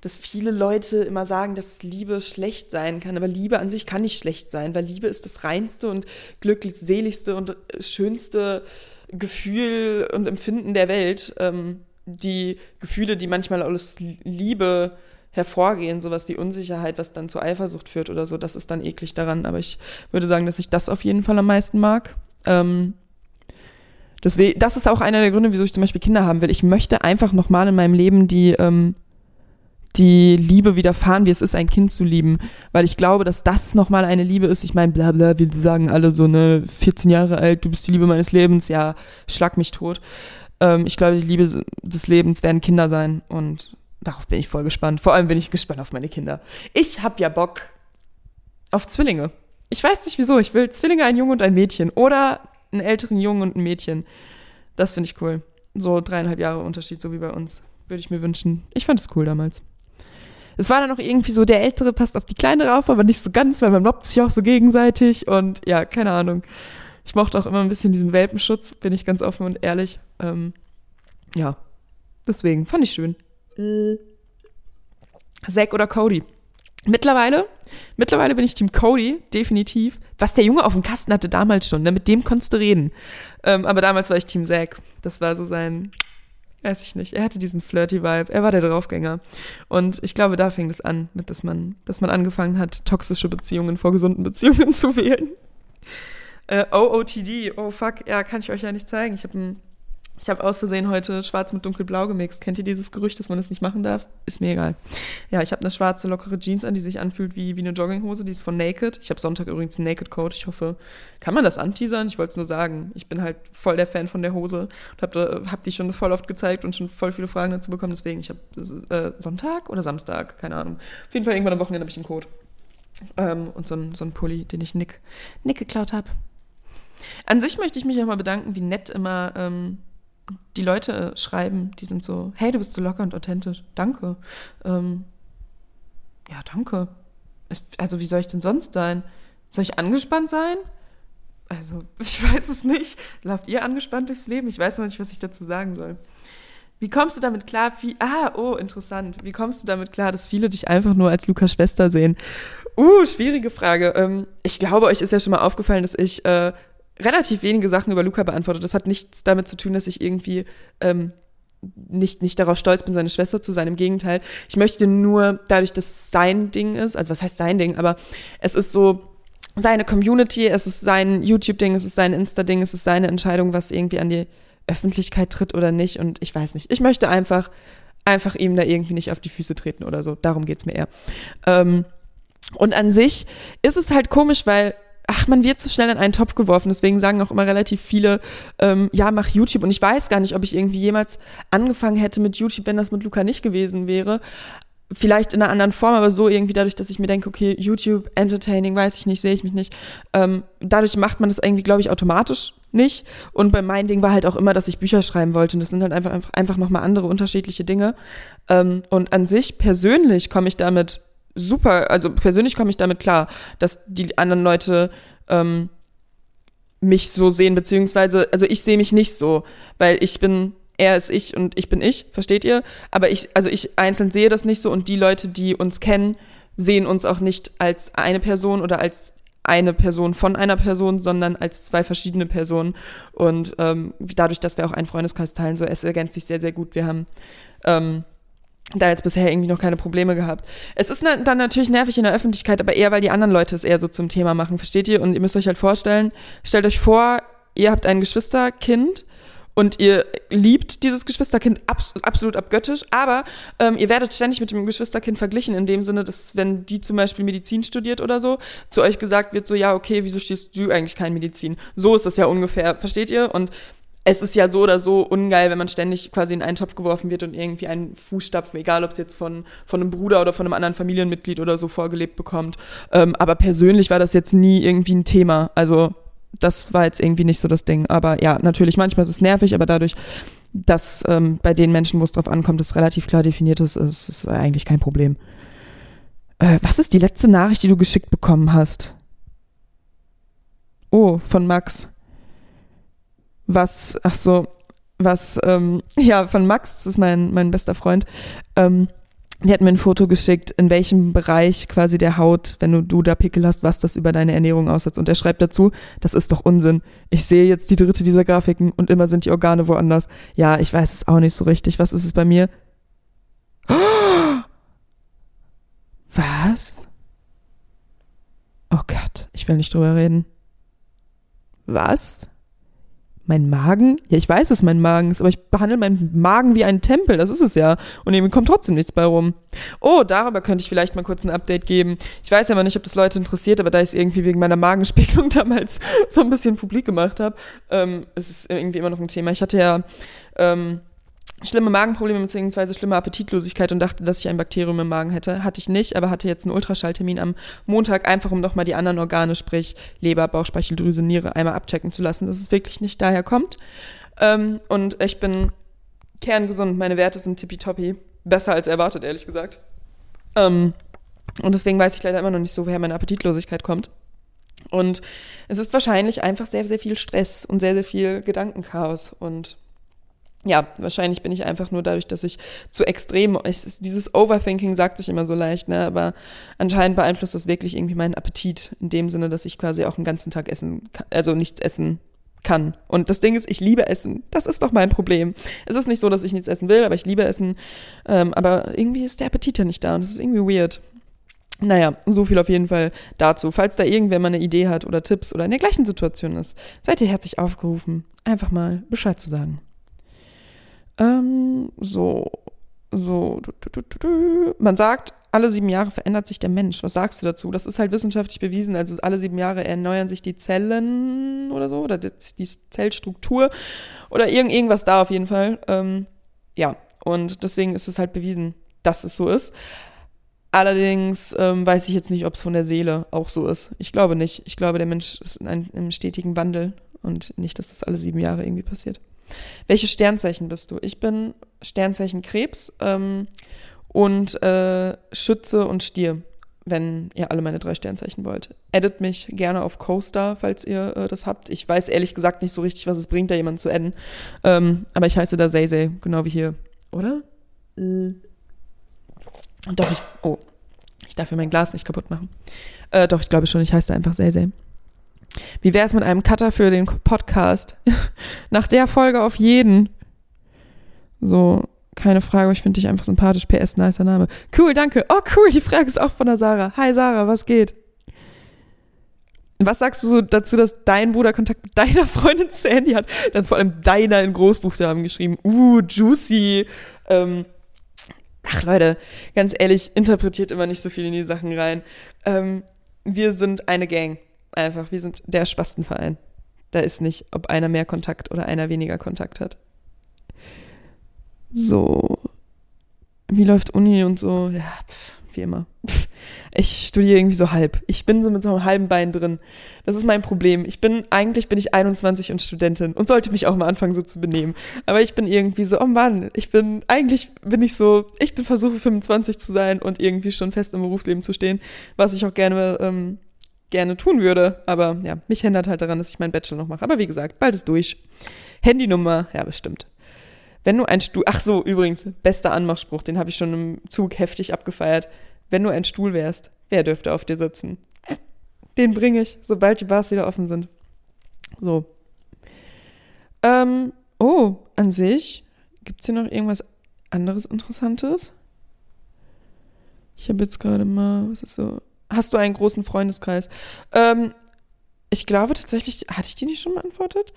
dass viele Leute immer sagen, dass Liebe schlecht sein kann. Aber Liebe an sich kann nicht schlecht sein, weil Liebe ist das reinste und glücklichseligste und schönste Gefühl und Empfinden der Welt. Ähm, die Gefühle, die manchmal aus Liebe hervorgehen, sowas wie Unsicherheit, was dann zu Eifersucht führt oder so, das ist dann eklig daran. Aber ich würde sagen, dass ich das auf jeden Fall am meisten mag. Ähm, Deswegen, das ist auch einer der Gründe, wieso ich zum Beispiel Kinder haben will. Ich möchte einfach nochmal in meinem Leben die, ähm, die Liebe widerfahren, wie es ist, ein Kind zu lieben. Weil ich glaube, dass das nochmal eine Liebe ist. Ich meine, bla bla, wir sagen alle so, ne, 14 Jahre alt, du bist die Liebe meines Lebens, ja, schlag mich tot. Ähm, ich glaube, die Liebe des Lebens werden Kinder sein und darauf bin ich voll gespannt. Vor allem bin ich gespannt auf meine Kinder. Ich hab ja Bock auf Zwillinge. Ich weiß nicht wieso. Ich will Zwillinge, ein Junge und ein Mädchen. Oder einen älteren Jungen und ein Mädchen. Das finde ich cool. So dreieinhalb Jahre Unterschied, so wie bei uns. Würde ich mir wünschen. Ich fand es cool damals. Es war dann auch irgendwie so, der Ältere passt auf die Kleinere auf, aber nicht so ganz, weil man mobbt sich auch so gegenseitig und ja, keine Ahnung. Ich mochte auch immer ein bisschen diesen Welpenschutz, bin ich ganz offen und ehrlich. Ähm, ja, deswegen fand ich schön. Äh. Zack oder Cody? Mittlerweile, mittlerweile bin ich Team Cody, definitiv. Was der Junge auf dem Kasten hatte damals schon, ne? mit dem konntest du reden. Ähm, aber damals war ich Team Zack. Das war so sein, weiß ich nicht. Er hatte diesen flirty Vibe. Er war der Draufgänger. Und ich glaube, da fing es an, mit dass man, dass man angefangen hat, toxische Beziehungen vor gesunden Beziehungen zu wählen. Äh, OOTD, oh fuck, ja, kann ich euch ja nicht zeigen. Ich habe ich habe aus Versehen heute schwarz mit dunkelblau gemixt. Kennt ihr dieses Gerücht, dass man das nicht machen darf? Ist mir egal. Ja, ich habe eine schwarze, lockere Jeans an, die sich anfühlt wie, wie eine Jogginghose. Die ist von Naked. Ich habe Sonntag übrigens einen Naked Code. Ich hoffe, kann man das anteasern? Ich wollte es nur sagen. Ich bin halt voll der Fan von der Hose und habe hab die schon voll oft gezeigt und schon voll viele Fragen dazu bekommen. Deswegen, ich habe äh, Sonntag oder Samstag, keine Ahnung. Auf jeden Fall irgendwann am Wochenende habe ich einen Code. Ähm, und so ein, so ein Pulli, den ich Nick, Nick geklaut habe. An sich möchte ich mich nochmal bedanken, wie nett immer ähm, die Leute schreiben, die sind so, hey, du bist so locker und authentisch. Danke. Ähm, ja, danke. Also, wie soll ich denn sonst sein? Soll ich angespannt sein? Also, ich weiß es nicht. Lauft ihr angespannt durchs Leben? Ich weiß noch nicht, was ich dazu sagen soll. Wie kommst du damit klar? Wie, ah, oh, interessant. Wie kommst du damit klar, dass viele dich einfach nur als Lukas Schwester sehen? Uh, schwierige Frage. Ähm, ich glaube, euch ist ja schon mal aufgefallen, dass ich äh, relativ wenige Sachen über Luca beantwortet. Das hat nichts damit zu tun, dass ich irgendwie ähm, nicht, nicht darauf stolz bin, seine Schwester zu sein. Im Gegenteil. Ich möchte nur dadurch, dass es sein Ding ist, also was heißt sein Ding, aber es ist so seine Community, es ist sein YouTube-Ding, es ist sein Insta-Ding, es ist seine Entscheidung, was irgendwie an die Öffentlichkeit tritt oder nicht. Und ich weiß nicht. Ich möchte einfach, einfach ihm da irgendwie nicht auf die Füße treten oder so. Darum geht's mir eher. Ähm, und an sich ist es halt komisch, weil ach, man wird zu schnell in einen Topf geworfen. Deswegen sagen auch immer relativ viele, ähm, ja, mach YouTube. Und ich weiß gar nicht, ob ich irgendwie jemals angefangen hätte mit YouTube, wenn das mit Luca nicht gewesen wäre. Vielleicht in einer anderen Form, aber so irgendwie dadurch, dass ich mir denke, okay, YouTube, Entertaining, weiß ich nicht, sehe ich mich nicht. Ähm, dadurch macht man das irgendwie, glaube ich, automatisch nicht. Und bei meinem Ding war halt auch immer, dass ich Bücher schreiben wollte. Und das sind halt einfach, einfach, einfach nochmal andere unterschiedliche Dinge. Ähm, und an sich persönlich komme ich damit super, also persönlich komme ich damit klar, dass die anderen Leute ähm, mich so sehen, beziehungsweise, also ich sehe mich nicht so, weil ich bin, er ist ich und ich bin ich, versteht ihr? Aber ich, also ich einzeln sehe das nicht so und die Leute, die uns kennen, sehen uns auch nicht als eine Person oder als eine Person von einer Person, sondern als zwei verschiedene Personen. Und ähm, dadurch, dass wir auch einen Freundeskreis teilen, so es ergänzt sich sehr, sehr gut. Wir haben ähm, da jetzt bisher irgendwie noch keine Probleme gehabt. Es ist dann natürlich nervig in der Öffentlichkeit, aber eher, weil die anderen Leute es eher so zum Thema machen, versteht ihr? Und ihr müsst euch halt vorstellen, stellt euch vor, ihr habt ein Geschwisterkind und ihr liebt dieses Geschwisterkind abs absolut abgöttisch, aber ähm, ihr werdet ständig mit dem Geschwisterkind verglichen, in dem Sinne, dass wenn die zum Beispiel Medizin studiert oder so, zu euch gesagt wird so, ja, okay, wieso stehst du eigentlich kein Medizin? So ist das ja ungefähr, versteht ihr? Und es ist ja so oder so ungeil, wenn man ständig quasi in einen Topf geworfen wird und irgendwie einen Fußstapfen, egal ob es jetzt von, von einem Bruder oder von einem anderen Familienmitglied oder so vorgelebt bekommt. Ähm, aber persönlich war das jetzt nie irgendwie ein Thema. Also das war jetzt irgendwie nicht so das Ding. Aber ja, natürlich, manchmal ist es nervig, aber dadurch, dass ähm, bei den Menschen, wo es drauf ankommt, es relativ klar definiert ist, ist es eigentlich kein Problem. Äh, was ist die letzte Nachricht, die du geschickt bekommen hast? Oh, von Max was, ach so, was, ähm, ja, von Max, das ist mein, mein bester Freund, ähm, die hat mir ein Foto geschickt, in welchem Bereich quasi der Haut, wenn du, du da Pickel hast, was das über deine Ernährung aussetzt. Und er schreibt dazu, das ist doch Unsinn. Ich sehe jetzt die dritte dieser Grafiken und immer sind die Organe woanders. Ja, ich weiß es auch nicht so richtig. Was ist es bei mir? Was? Oh Gott, ich will nicht drüber reden. Was? Mein Magen? Ja, ich weiß, dass mein Magen ist, aber ich behandle meinen Magen wie einen Tempel, das ist es ja. Und irgendwie kommt trotzdem nichts bei rum. Oh, darüber könnte ich vielleicht mal kurz ein Update geben. Ich weiß ja mal nicht, ob das Leute interessiert, aber da ich es irgendwie wegen meiner Magenspiegelung damals so ein bisschen publik gemacht habe, ähm, ist es irgendwie immer noch ein Thema. Ich hatte ja ähm, schlimme Magenprobleme bzw. schlimme Appetitlosigkeit und dachte, dass ich ein Bakterium im Magen hätte. Hatte ich nicht, aber hatte jetzt einen Ultraschalltermin am Montag, einfach um nochmal die anderen Organe, sprich Leber, Bauchspeicheldrüse, Niere, einmal abchecken zu lassen, dass es wirklich nicht daher kommt. Ähm, und ich bin kerngesund, meine Werte sind tippitoppi. Besser als erwartet, ehrlich gesagt. Ähm, und deswegen weiß ich leider immer noch nicht so, woher meine Appetitlosigkeit kommt. Und es ist wahrscheinlich einfach sehr, sehr viel Stress und sehr, sehr viel Gedankenchaos und ja, wahrscheinlich bin ich einfach nur dadurch, dass ich zu extrem, ich, dieses Overthinking sagt sich immer so leicht, ne, aber anscheinend beeinflusst das wirklich irgendwie meinen Appetit in dem Sinne, dass ich quasi auch einen ganzen Tag essen, also nichts essen kann. Und das Ding ist, ich liebe Essen. Das ist doch mein Problem. Es ist nicht so, dass ich nichts essen will, aber ich liebe Essen. Ähm, aber irgendwie ist der Appetit ja nicht da und das ist irgendwie weird. Naja, so viel auf jeden Fall dazu. Falls da irgendwer mal eine Idee hat oder Tipps oder in der gleichen Situation ist, seid ihr herzlich aufgerufen, einfach mal Bescheid zu sagen. Ähm, so, so, man sagt, alle sieben Jahre verändert sich der Mensch. Was sagst du dazu? Das ist halt wissenschaftlich bewiesen. Also alle sieben Jahre erneuern sich die Zellen oder so, oder die, Zellstruktur oder irgend, irgendwas da auf jeden Fall. Ähm, ja, und deswegen ist es halt bewiesen, dass es so ist. Allerdings ähm, weiß ich jetzt nicht, ob es von der Seele auch so ist. Ich glaube nicht. Ich glaube, der Mensch ist in einem stetigen Wandel und nicht, dass das alle sieben Jahre irgendwie passiert. Welche Sternzeichen bist du? Ich bin Sternzeichen Krebs ähm, und äh, Schütze und Stier, wenn ihr alle meine drei Sternzeichen wollt. Edit mich gerne auf Coaster, falls ihr äh, das habt. Ich weiß ehrlich gesagt nicht so richtig, was es bringt, da jemanden zu adden. Ähm, aber ich heiße da Zay genau wie hier. Oder? Mhm. Doch, ich. Oh. Ich darf mir mein Glas nicht kaputt machen. Äh, doch, ich glaube schon, ich heiße einfach Zay wie wäre es mit einem Cutter für den Podcast? Nach der Folge auf jeden. So, keine Frage, ich finde dich einfach sympathisch. PS, nicer Name. Cool, danke. Oh, cool, die Frage ist auch von der Sarah. Hi Sarah, was geht? Was sagst du so dazu, dass dein Bruder Kontakt mit deiner Freundin Sandy hat? Dann vor allem deiner in Großbuchstaben geschrieben. Uh, juicy. Ähm, ach Leute, ganz ehrlich, interpretiert immer nicht so viel in die Sachen rein. Ähm, wir sind eine Gang. Einfach, wir sind der Spastenverein. Da ist nicht, ob einer mehr Kontakt oder einer weniger Kontakt hat. So. Wie läuft Uni und so? Ja, pff, wie immer. Ich studiere irgendwie so halb. Ich bin so mit so einem halben Bein drin. Das ist mein Problem. Ich bin, eigentlich bin ich 21 und Studentin und sollte mich auch mal anfangen, so zu benehmen. Aber ich bin irgendwie so, oh Mann, ich bin, eigentlich bin ich so, ich bin versuche 25 zu sein und irgendwie schon fest im Berufsleben zu stehen, was ich auch gerne ähm, gerne tun würde. Aber ja, mich hindert halt daran, dass ich meinen Bachelor noch mache. Aber wie gesagt, bald ist durch. Handynummer, ja, bestimmt. Wenn du ein Stuhl, ach so, übrigens, bester Anmachspruch, den habe ich schon im Zug heftig abgefeiert. Wenn du ein Stuhl wärst, wer dürfte auf dir sitzen? Den bringe ich, sobald die Bars wieder offen sind. So. Ähm, oh, an sich, gibt es hier noch irgendwas anderes Interessantes? Ich habe jetzt gerade mal, was ist so? Hast du einen großen Freundeskreis? Ähm, ich glaube tatsächlich, hatte ich die nicht schon beantwortet?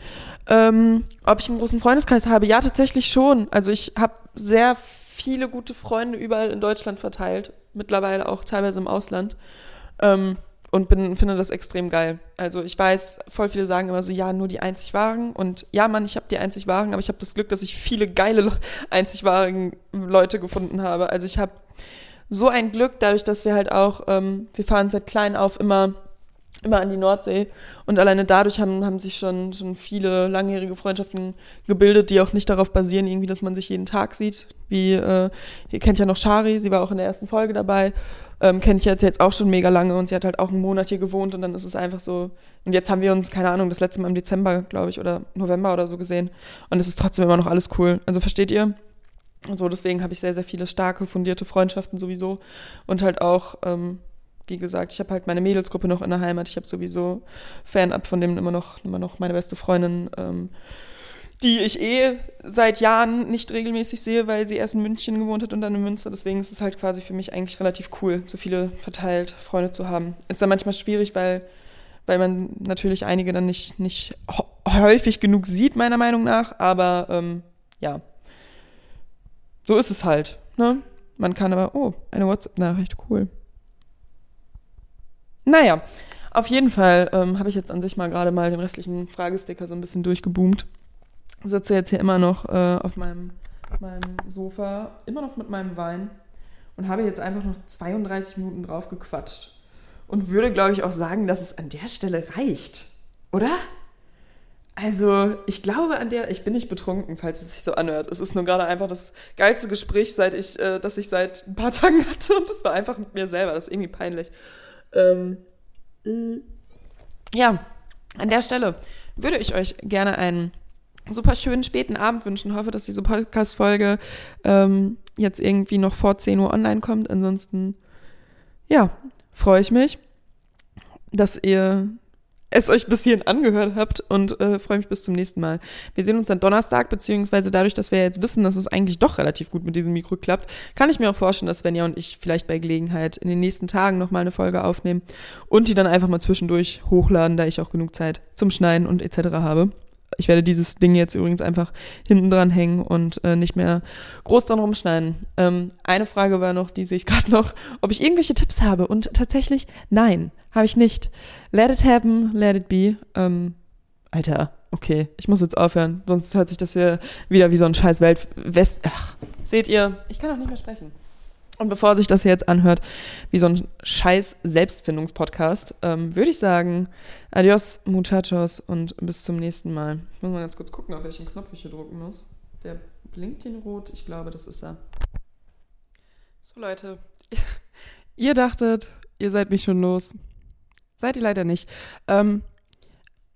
Ähm, ob ich einen großen Freundeskreis habe? Ja, tatsächlich schon. Also ich habe sehr viele gute Freunde überall in Deutschland verteilt, mittlerweile auch teilweise im Ausland. Ähm, und bin, finde das extrem geil. Also ich weiß, voll viele sagen immer so, ja, nur die einzig wahren. Und ja, Mann, ich habe die einzig wahren, aber ich habe das Glück, dass ich viele geile Le einzig wahren Leute gefunden habe. Also ich habe so ein Glück, dadurch, dass wir halt auch, ähm, wir fahren seit klein auf immer, immer an die Nordsee und alleine dadurch haben, haben sich schon, schon viele langjährige Freundschaften gebildet, die auch nicht darauf basieren, irgendwie, dass man sich jeden Tag sieht. Wie, äh, ihr kennt ja noch Shari, sie war auch in der ersten Folge dabei, ähm, kenne ich jetzt, jetzt auch schon mega lange und sie hat halt auch einen Monat hier gewohnt und dann ist es einfach so, und jetzt haben wir uns, keine Ahnung, das letzte Mal im Dezember, glaube ich, oder November oder so gesehen und es ist trotzdem immer noch alles cool. Also versteht ihr? So, deswegen habe ich sehr, sehr viele starke, fundierte Freundschaften sowieso. Und halt auch, ähm, wie gesagt, ich habe halt meine Mädelsgruppe noch in der Heimat. Ich habe sowieso Fan-Up von dem immer noch, immer noch meine beste Freundin, ähm, die ich eh seit Jahren nicht regelmäßig sehe, weil sie erst in München gewohnt hat und dann in Münster. Deswegen ist es halt quasi für mich eigentlich relativ cool, so viele verteilt Freunde zu haben. Ist dann manchmal schwierig, weil, weil man natürlich einige dann nicht, nicht häufig genug sieht, meiner Meinung nach. Aber ähm, ja, so ist es halt. Ne? Man kann aber, oh, eine WhatsApp-Nachricht, cool. Naja, auf jeden Fall ähm, habe ich jetzt an sich mal gerade mal den restlichen Fragesticker so ein bisschen durchgeboomt. Sitze jetzt hier immer noch äh, auf meinem, meinem Sofa, immer noch mit meinem Wein und habe jetzt einfach noch 32 Minuten drauf gequatscht. Und würde, glaube ich, auch sagen, dass es an der Stelle reicht. Oder? Also, ich glaube an der, ich bin nicht betrunken, falls es sich so anhört. Es ist nur gerade einfach das geilste Gespräch, seit ich, äh, das ich seit ein paar Tagen hatte. Und das war einfach mit mir selber. Das ist irgendwie peinlich. Ähm, mh. ja, an der Stelle würde ich euch gerne einen super schönen späten Abend wünschen. Hoffe, dass diese Podcast-Folge ähm, jetzt irgendwie noch vor 10 Uhr online kommt. Ansonsten, ja, freue ich mich, dass ihr es euch bis hierhin angehört habt und äh, freue mich bis zum nächsten Mal. Wir sehen uns dann Donnerstag, beziehungsweise dadurch, dass wir jetzt wissen, dass es eigentlich doch relativ gut mit diesem Mikro klappt, kann ich mir auch vorstellen, dass Svenja und ich vielleicht bei Gelegenheit in den nächsten Tagen nochmal eine Folge aufnehmen und die dann einfach mal zwischendurch hochladen, da ich auch genug Zeit zum Schneiden und etc. habe. Ich werde dieses Ding jetzt übrigens einfach hinten dran hängen und äh, nicht mehr groß dran rumschneiden. Ähm, eine Frage war noch, die sehe ich gerade noch, ob ich irgendwelche Tipps habe. Und tatsächlich, nein, habe ich nicht. Let it happen, let it be. Ähm, Alter, okay, ich muss jetzt aufhören, sonst hört sich das hier wieder wie so ein scheiß Welt... West Ach, seht ihr, ich kann auch nicht mehr sprechen. Und bevor sich das hier jetzt anhört, wie so ein scheiß Selbstfindungspodcast, ähm, würde ich sagen, adios, muchachos und bis zum nächsten Mal. Ich muss mal ganz kurz gucken, auf welchen Knopf ich hier drücken muss. Der blinkt in rot. Ich glaube, das ist er. So, Leute. ihr dachtet, ihr seid mich schon los. Seid ihr leider nicht. Ähm,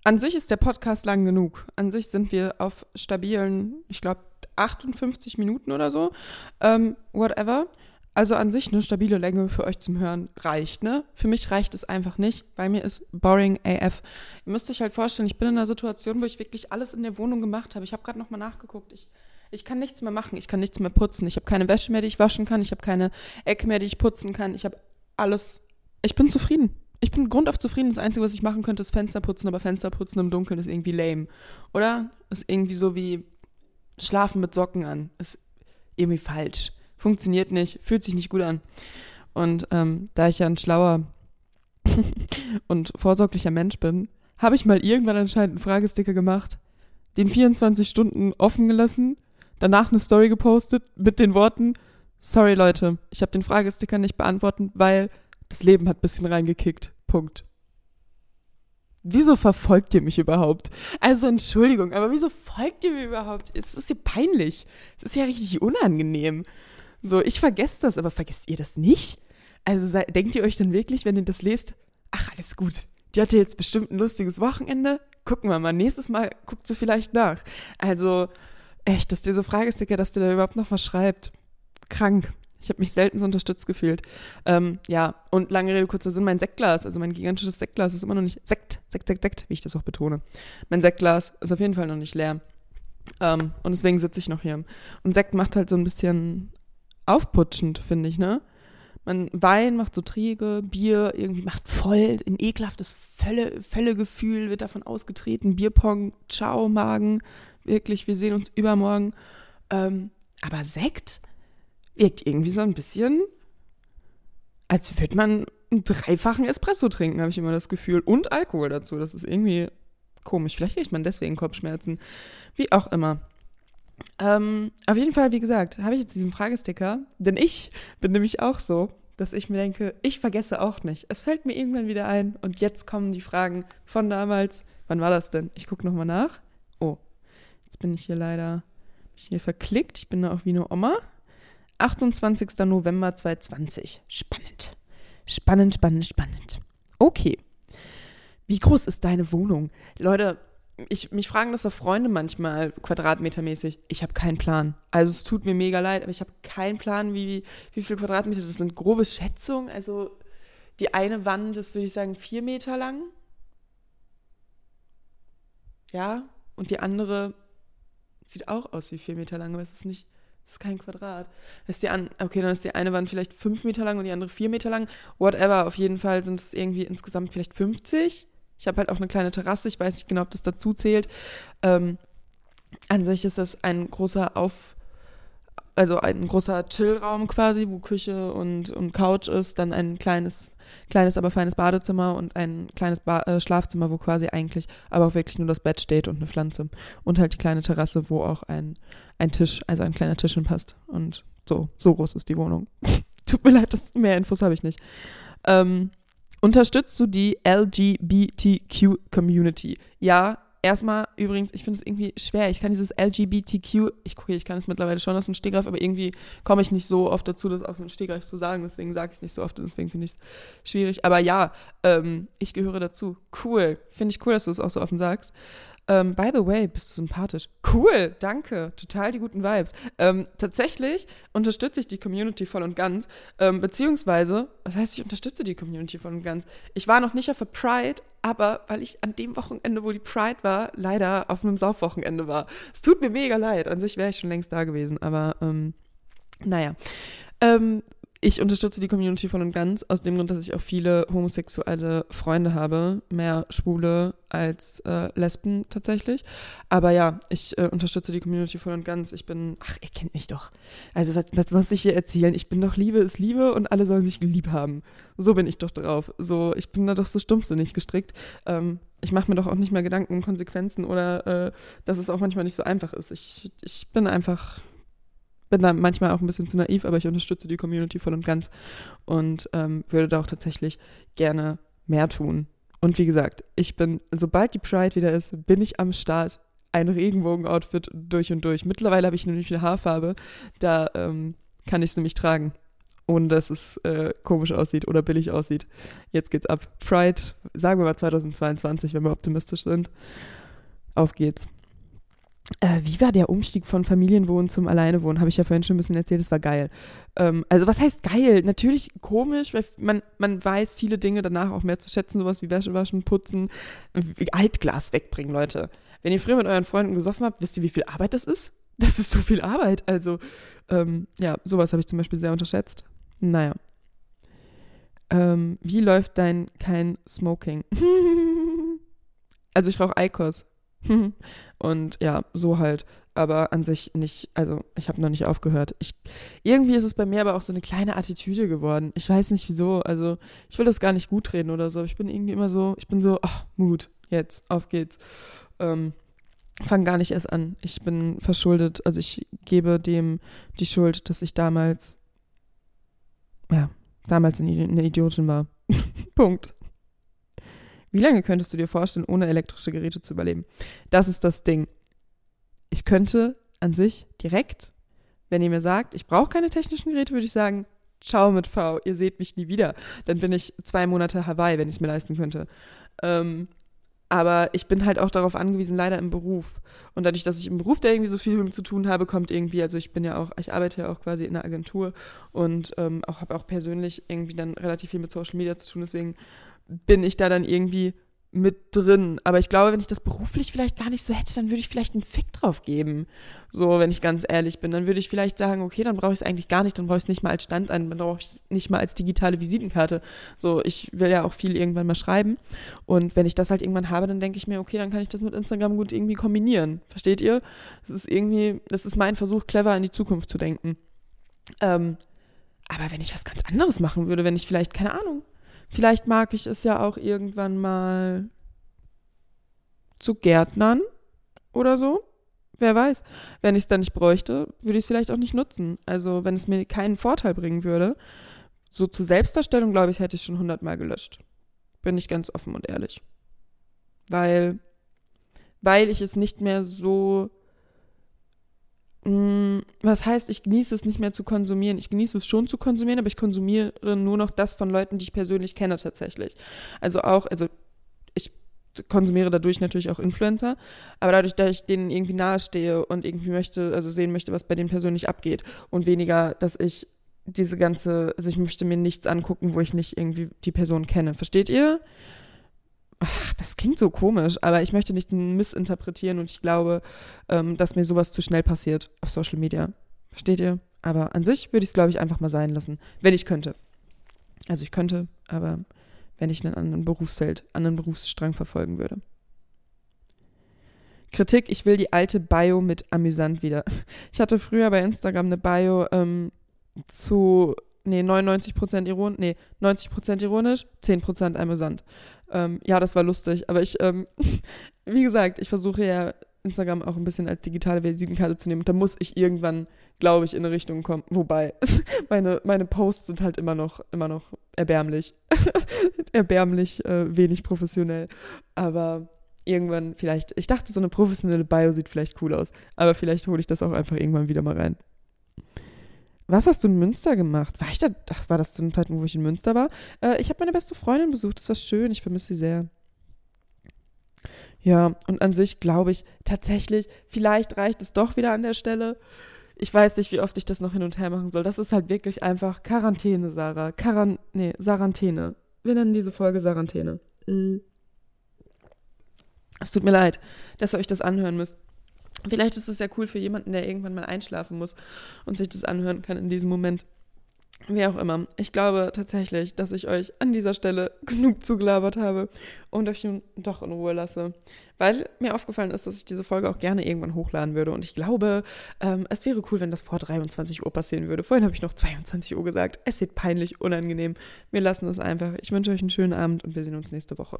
an sich ist der Podcast lang genug. An sich sind wir auf stabilen, ich glaube, 58 Minuten oder so. Ähm, whatever. Also an sich eine stabile Länge für euch zum Hören reicht, ne? Für mich reicht es einfach nicht. Bei mir ist boring AF. Ihr müsst euch halt vorstellen, ich bin in einer Situation, wo ich wirklich alles in der Wohnung gemacht habe. Ich habe gerade nochmal nachgeguckt. Ich, ich kann nichts mehr machen. Ich kann nichts mehr putzen. Ich habe keine Wäsche mehr, die ich waschen kann. Ich habe keine Ecke mehr, die ich putzen kann. Ich habe alles. Ich bin zufrieden. Ich bin grundauf zufrieden. Das Einzige, was ich machen könnte, ist Fenster putzen. Aber Fenster putzen im Dunkeln ist irgendwie lame. Oder? Ist irgendwie so wie Schlafen mit Socken an. Ist irgendwie falsch funktioniert nicht, fühlt sich nicht gut an. Und ähm, da ich ja ein schlauer und vorsorglicher Mensch bin, habe ich mal irgendwann anscheinend einen Fragesticker gemacht, den 24 Stunden offen gelassen, danach eine Story gepostet mit den Worten, sorry Leute, ich habe den Fragesticker nicht beantworten, weil das Leben hat ein bisschen reingekickt. Punkt. Wieso verfolgt ihr mich überhaupt? Also Entschuldigung, aber wieso folgt ihr mir überhaupt? Es ist ja peinlich. Es ist ja richtig unangenehm. So, ich vergesse das, aber vergesst ihr das nicht? Also sei, denkt ihr euch dann wirklich, wenn ihr das lest, ach, alles gut, die hatte jetzt bestimmt ein lustiges Wochenende? Gucken wir mal, nächstes Mal guckt sie vielleicht nach. Also, echt, dass diese Fragesticker, dass der da überhaupt noch was schreibt. Krank. Ich habe mich selten so unterstützt gefühlt. Ähm, ja, und lange Rede, kurzer Sinn, mein Sektglas, also mein gigantisches Sektglas ist immer noch nicht, Sekt, Sekt, Sekt, Sekt, wie ich das auch betone. Mein Sektglas ist auf jeden Fall noch nicht leer. Ähm, und deswegen sitze ich noch hier. Und Sekt macht halt so ein bisschen aufputschend, finde ich, ne? Man, Wein macht so träge, Bier irgendwie macht voll, ein ekelhaftes Völle, Völlegefühl wird davon ausgetreten, Bierpong, ciao, Magen, wirklich, wir sehen uns übermorgen. Ähm, aber Sekt wirkt irgendwie so ein bisschen, als würde man einen dreifachen Espresso trinken, habe ich immer das Gefühl. Und Alkohol dazu, das ist irgendwie komisch. Vielleicht kriegt man deswegen Kopfschmerzen. Wie auch immer. Ähm, auf jeden Fall, wie gesagt, habe ich jetzt diesen Fragesticker, denn ich bin nämlich auch so, dass ich mir denke, ich vergesse auch nicht. Es fällt mir irgendwann wieder ein und jetzt kommen die Fragen von damals. Wann war das denn? Ich gucke nochmal nach. Oh, jetzt bin ich hier leider ich hier verklickt. Ich bin da auch wie eine Oma. 28. November 2020. Spannend. Spannend, spannend, spannend. Okay. Wie groß ist deine Wohnung? Leute, ich, mich fragen das auch Freunde manchmal quadratmetermäßig. Ich habe keinen Plan. Also es tut mir mega leid, aber ich habe keinen Plan, wie, wie viel Quadratmeter das sind. Grobe Schätzung. Also die eine Wand ist, würde ich sagen, vier Meter lang. Ja, und die andere sieht auch aus wie vier Meter lang, aber es ist nicht, es ist kein Quadrat. ist die an, okay, dann ist die eine Wand vielleicht fünf Meter lang und die andere vier Meter lang. Whatever, auf jeden Fall sind es irgendwie insgesamt vielleicht 50 Ich habe halt auch eine kleine Terrasse. Ich weiß nicht genau, ob das dazu zählt. Ähm, an sich ist das ein großer Auf, also ein großer Chillraum quasi, wo Küche und, und Couch ist, dann ein kleines, kleines, aber feines Badezimmer und ein kleines ba äh, Schlafzimmer, wo quasi eigentlich aber auch wirklich nur das Bett steht und eine Pflanze. Und halt die kleine Terrasse, wo auch ein, ein Tisch, also ein kleiner Tisch hinpasst. Und so, so groß ist die Wohnung. Tut mir leid, das, mehr Infos habe ich nicht. Ähm, unterstützt du die LGBTQ-Community? Ja, erstmal übrigens, ich finde es irgendwie schwer. Ich kann dieses LGBTQ, ich gucke, ich kann es mittlerweile schon aus dem Stegreif, aber irgendwie komme ich nicht so oft dazu, das aus dem Stegreif zu sagen. Deswegen sage ich es nicht so oft und deswegen finde ich es schwierig. Aber ja, ähm, ich gehöre dazu. Cool. Finde ich cool, dass du es auch so offen sagst. Ähm, by the way, bist du sympathisch. Cool, danke. Total die guten Vibes. Ähm, tatsächlich unterstütze ich die Community voll und ganz. Ähm, beziehungsweise, was heißt, ich unterstütze die Community voll und ganz? Ich war noch nicht auf der Pride, aber weil ich an dem Wochenende, wo die Pride war, leider auf einem Saufwochenende war. Es tut mir mega leid. An sich wäre ich schon längst da gewesen, aber ähm, naja. Ähm, ich unterstütze die Community voll und ganz, aus dem Grund, dass ich auch viele homosexuelle Freunde habe, mehr Schwule als äh, Lesben tatsächlich. Aber ja, ich äh, unterstütze die Community voll und ganz. Ich bin, ach, ihr kennt mich doch. Also was, was muss ich hier erzählen? Ich bin doch Liebe ist Liebe und alle sollen sich lieb haben. So bin ich doch drauf. So, ich bin da doch so stumpfsinnig gestrickt. Ähm, ich mache mir doch auch nicht mehr Gedanken um Konsequenzen oder äh, dass es auch manchmal nicht so einfach ist. Ich, ich bin einfach bin da manchmal auch ein bisschen zu naiv, aber ich unterstütze die Community voll und ganz und ähm, würde da auch tatsächlich gerne mehr tun. Und wie gesagt, ich bin, sobald die Pride wieder ist, bin ich am Start. Ein Regenbogen-Outfit durch und durch. Mittlerweile habe ich nämlich eine Haarfarbe, da ähm, kann ich es nämlich tragen, ohne dass es äh, komisch aussieht oder billig aussieht. Jetzt geht's ab. Pride, sagen wir mal 2022, wenn wir optimistisch sind. Auf geht's. Äh, wie war der Umstieg von Familienwohnen zum Alleinewohnen? Habe ich ja vorhin schon ein bisschen erzählt, das war geil. Ähm, also was heißt geil? Natürlich komisch, weil man, man weiß viele Dinge danach auch mehr zu schätzen, sowas wie Wäsche waschen, putzen, Altglas wegbringen, Leute. Wenn ihr früher mit euren Freunden gesoffen habt, wisst ihr, wie viel Arbeit das ist? Das ist so viel Arbeit. Also ähm, ja, sowas habe ich zum Beispiel sehr unterschätzt. Naja. Ähm, wie läuft dein kein Smoking? also ich rauche Eikos. Und ja, so halt. Aber an sich nicht, also ich habe noch nicht aufgehört. Ich, irgendwie ist es bei mir aber auch so eine kleine Attitüde geworden. Ich weiß nicht wieso. Also ich will das gar nicht gut reden oder so. Ich bin irgendwie immer so, ich bin so, ach, Mut, jetzt, auf geht's. Ähm, fang gar nicht erst an. Ich bin verschuldet. Also ich gebe dem die Schuld, dass ich damals, ja, damals eine Idiotin war. Punkt. Wie lange könntest du dir vorstellen, ohne elektrische Geräte zu überleben? Das ist das Ding. Ich könnte an sich direkt, wenn ihr mir sagt, ich brauche keine technischen Geräte, würde ich sagen, ciao mit V, ihr seht mich nie wieder. Dann bin ich zwei Monate Hawaii, wenn ich es mir leisten könnte. Ähm, aber ich bin halt auch darauf angewiesen, leider im Beruf. Und dadurch, dass ich im Beruf da irgendwie so viel mit zu tun habe, kommt irgendwie, also ich bin ja auch, ich arbeite ja auch quasi in einer Agentur und ähm, auch habe auch persönlich irgendwie dann relativ viel mit Social Media zu tun. Deswegen bin ich da dann irgendwie mit drin. Aber ich glaube, wenn ich das beruflich vielleicht gar nicht so hätte, dann würde ich vielleicht einen Fick drauf geben. So, wenn ich ganz ehrlich bin. Dann würde ich vielleicht sagen, okay, dann brauche ich es eigentlich gar nicht, dann brauche ich es nicht mal als Stand ein, dann brauche ich es nicht mal als digitale Visitenkarte. So, ich will ja auch viel irgendwann mal schreiben. Und wenn ich das halt irgendwann habe, dann denke ich mir, okay, dann kann ich das mit Instagram gut irgendwie kombinieren. Versteht ihr? Das ist irgendwie, das ist mein Versuch, clever in die Zukunft zu denken. Ähm, aber wenn ich was ganz anderes machen würde, wenn ich vielleicht, keine Ahnung, Vielleicht mag ich es ja auch irgendwann mal zu Gärtnern oder so. Wer weiß. Wenn ich es dann nicht bräuchte, würde ich es vielleicht auch nicht nutzen. Also wenn es mir keinen Vorteil bringen würde, so zur Selbstdarstellung, glaube ich, hätte ich schon hundertmal gelöscht. Bin ich ganz offen und ehrlich. Weil, weil ich es nicht mehr so was heißt, ich genieße es nicht mehr zu konsumieren. Ich genieße es schon zu konsumieren, aber ich konsumiere nur noch das von Leuten, die ich persönlich kenne tatsächlich. Also auch, also ich konsumiere dadurch natürlich auch Influencer, aber dadurch, dass ich denen irgendwie nahestehe und irgendwie möchte, also sehen möchte, was bei denen persönlich abgeht und weniger, dass ich diese ganze, also ich möchte mir nichts angucken, wo ich nicht irgendwie die Person kenne. Versteht ihr? Ach, das klingt so komisch, aber ich möchte nichts missinterpretieren und ich glaube, ähm, dass mir sowas zu schnell passiert auf Social Media. Versteht ihr? Aber an sich würde ich es, glaube ich, einfach mal sein lassen, wenn ich könnte. Also ich könnte, aber wenn ich einen anderen Berufsfeld, anderen Berufsstrang verfolgen würde. Kritik, ich will die alte Bio mit amüsant wieder. Ich hatte früher bei Instagram eine Bio ähm, zu, nee, 99% ironisch, nee, 90% ironisch, 10% amüsant. Ähm, ja, das war lustig, aber ich, ähm, wie gesagt, ich versuche ja Instagram auch ein bisschen als digitale Visitenkarte zu nehmen. Und da muss ich irgendwann, glaube ich, in eine Richtung kommen. Wobei, meine, meine Posts sind halt immer noch, immer noch erbärmlich. erbärmlich, äh, wenig professionell. Aber irgendwann vielleicht, ich dachte, so eine professionelle Bio sieht vielleicht cool aus. Aber vielleicht hole ich das auch einfach irgendwann wieder mal rein. Was hast du in Münster gemacht? War ich da? Ach, war das zu dem Zeitpunkt, wo ich in Münster war? Äh, ich habe meine beste Freundin besucht. Das war schön. Ich vermisse sie sehr. Ja, und an sich glaube ich tatsächlich, vielleicht reicht es doch wieder an der Stelle. Ich weiß nicht, wie oft ich das noch hin und her machen soll. Das ist halt wirklich einfach Quarantäne, Sarah. Quaran nee, Sarantäne. Wir nennen diese Folge Sarantäne. Mhm. Es tut mir leid, dass ihr euch das anhören müsst. Vielleicht ist es ja cool für jemanden, der irgendwann mal einschlafen muss und sich das anhören kann in diesem Moment. Wie auch immer. Ich glaube tatsächlich, dass ich euch an dieser Stelle genug zugelabert habe und euch nun doch in Ruhe lasse. Weil mir aufgefallen ist, dass ich diese Folge auch gerne irgendwann hochladen würde. Und ich glaube, ähm, es wäre cool, wenn das vor 23 Uhr passieren würde. Vorhin habe ich noch 22 Uhr gesagt. Es wird peinlich, unangenehm. Wir lassen es einfach. Ich wünsche euch einen schönen Abend und wir sehen uns nächste Woche.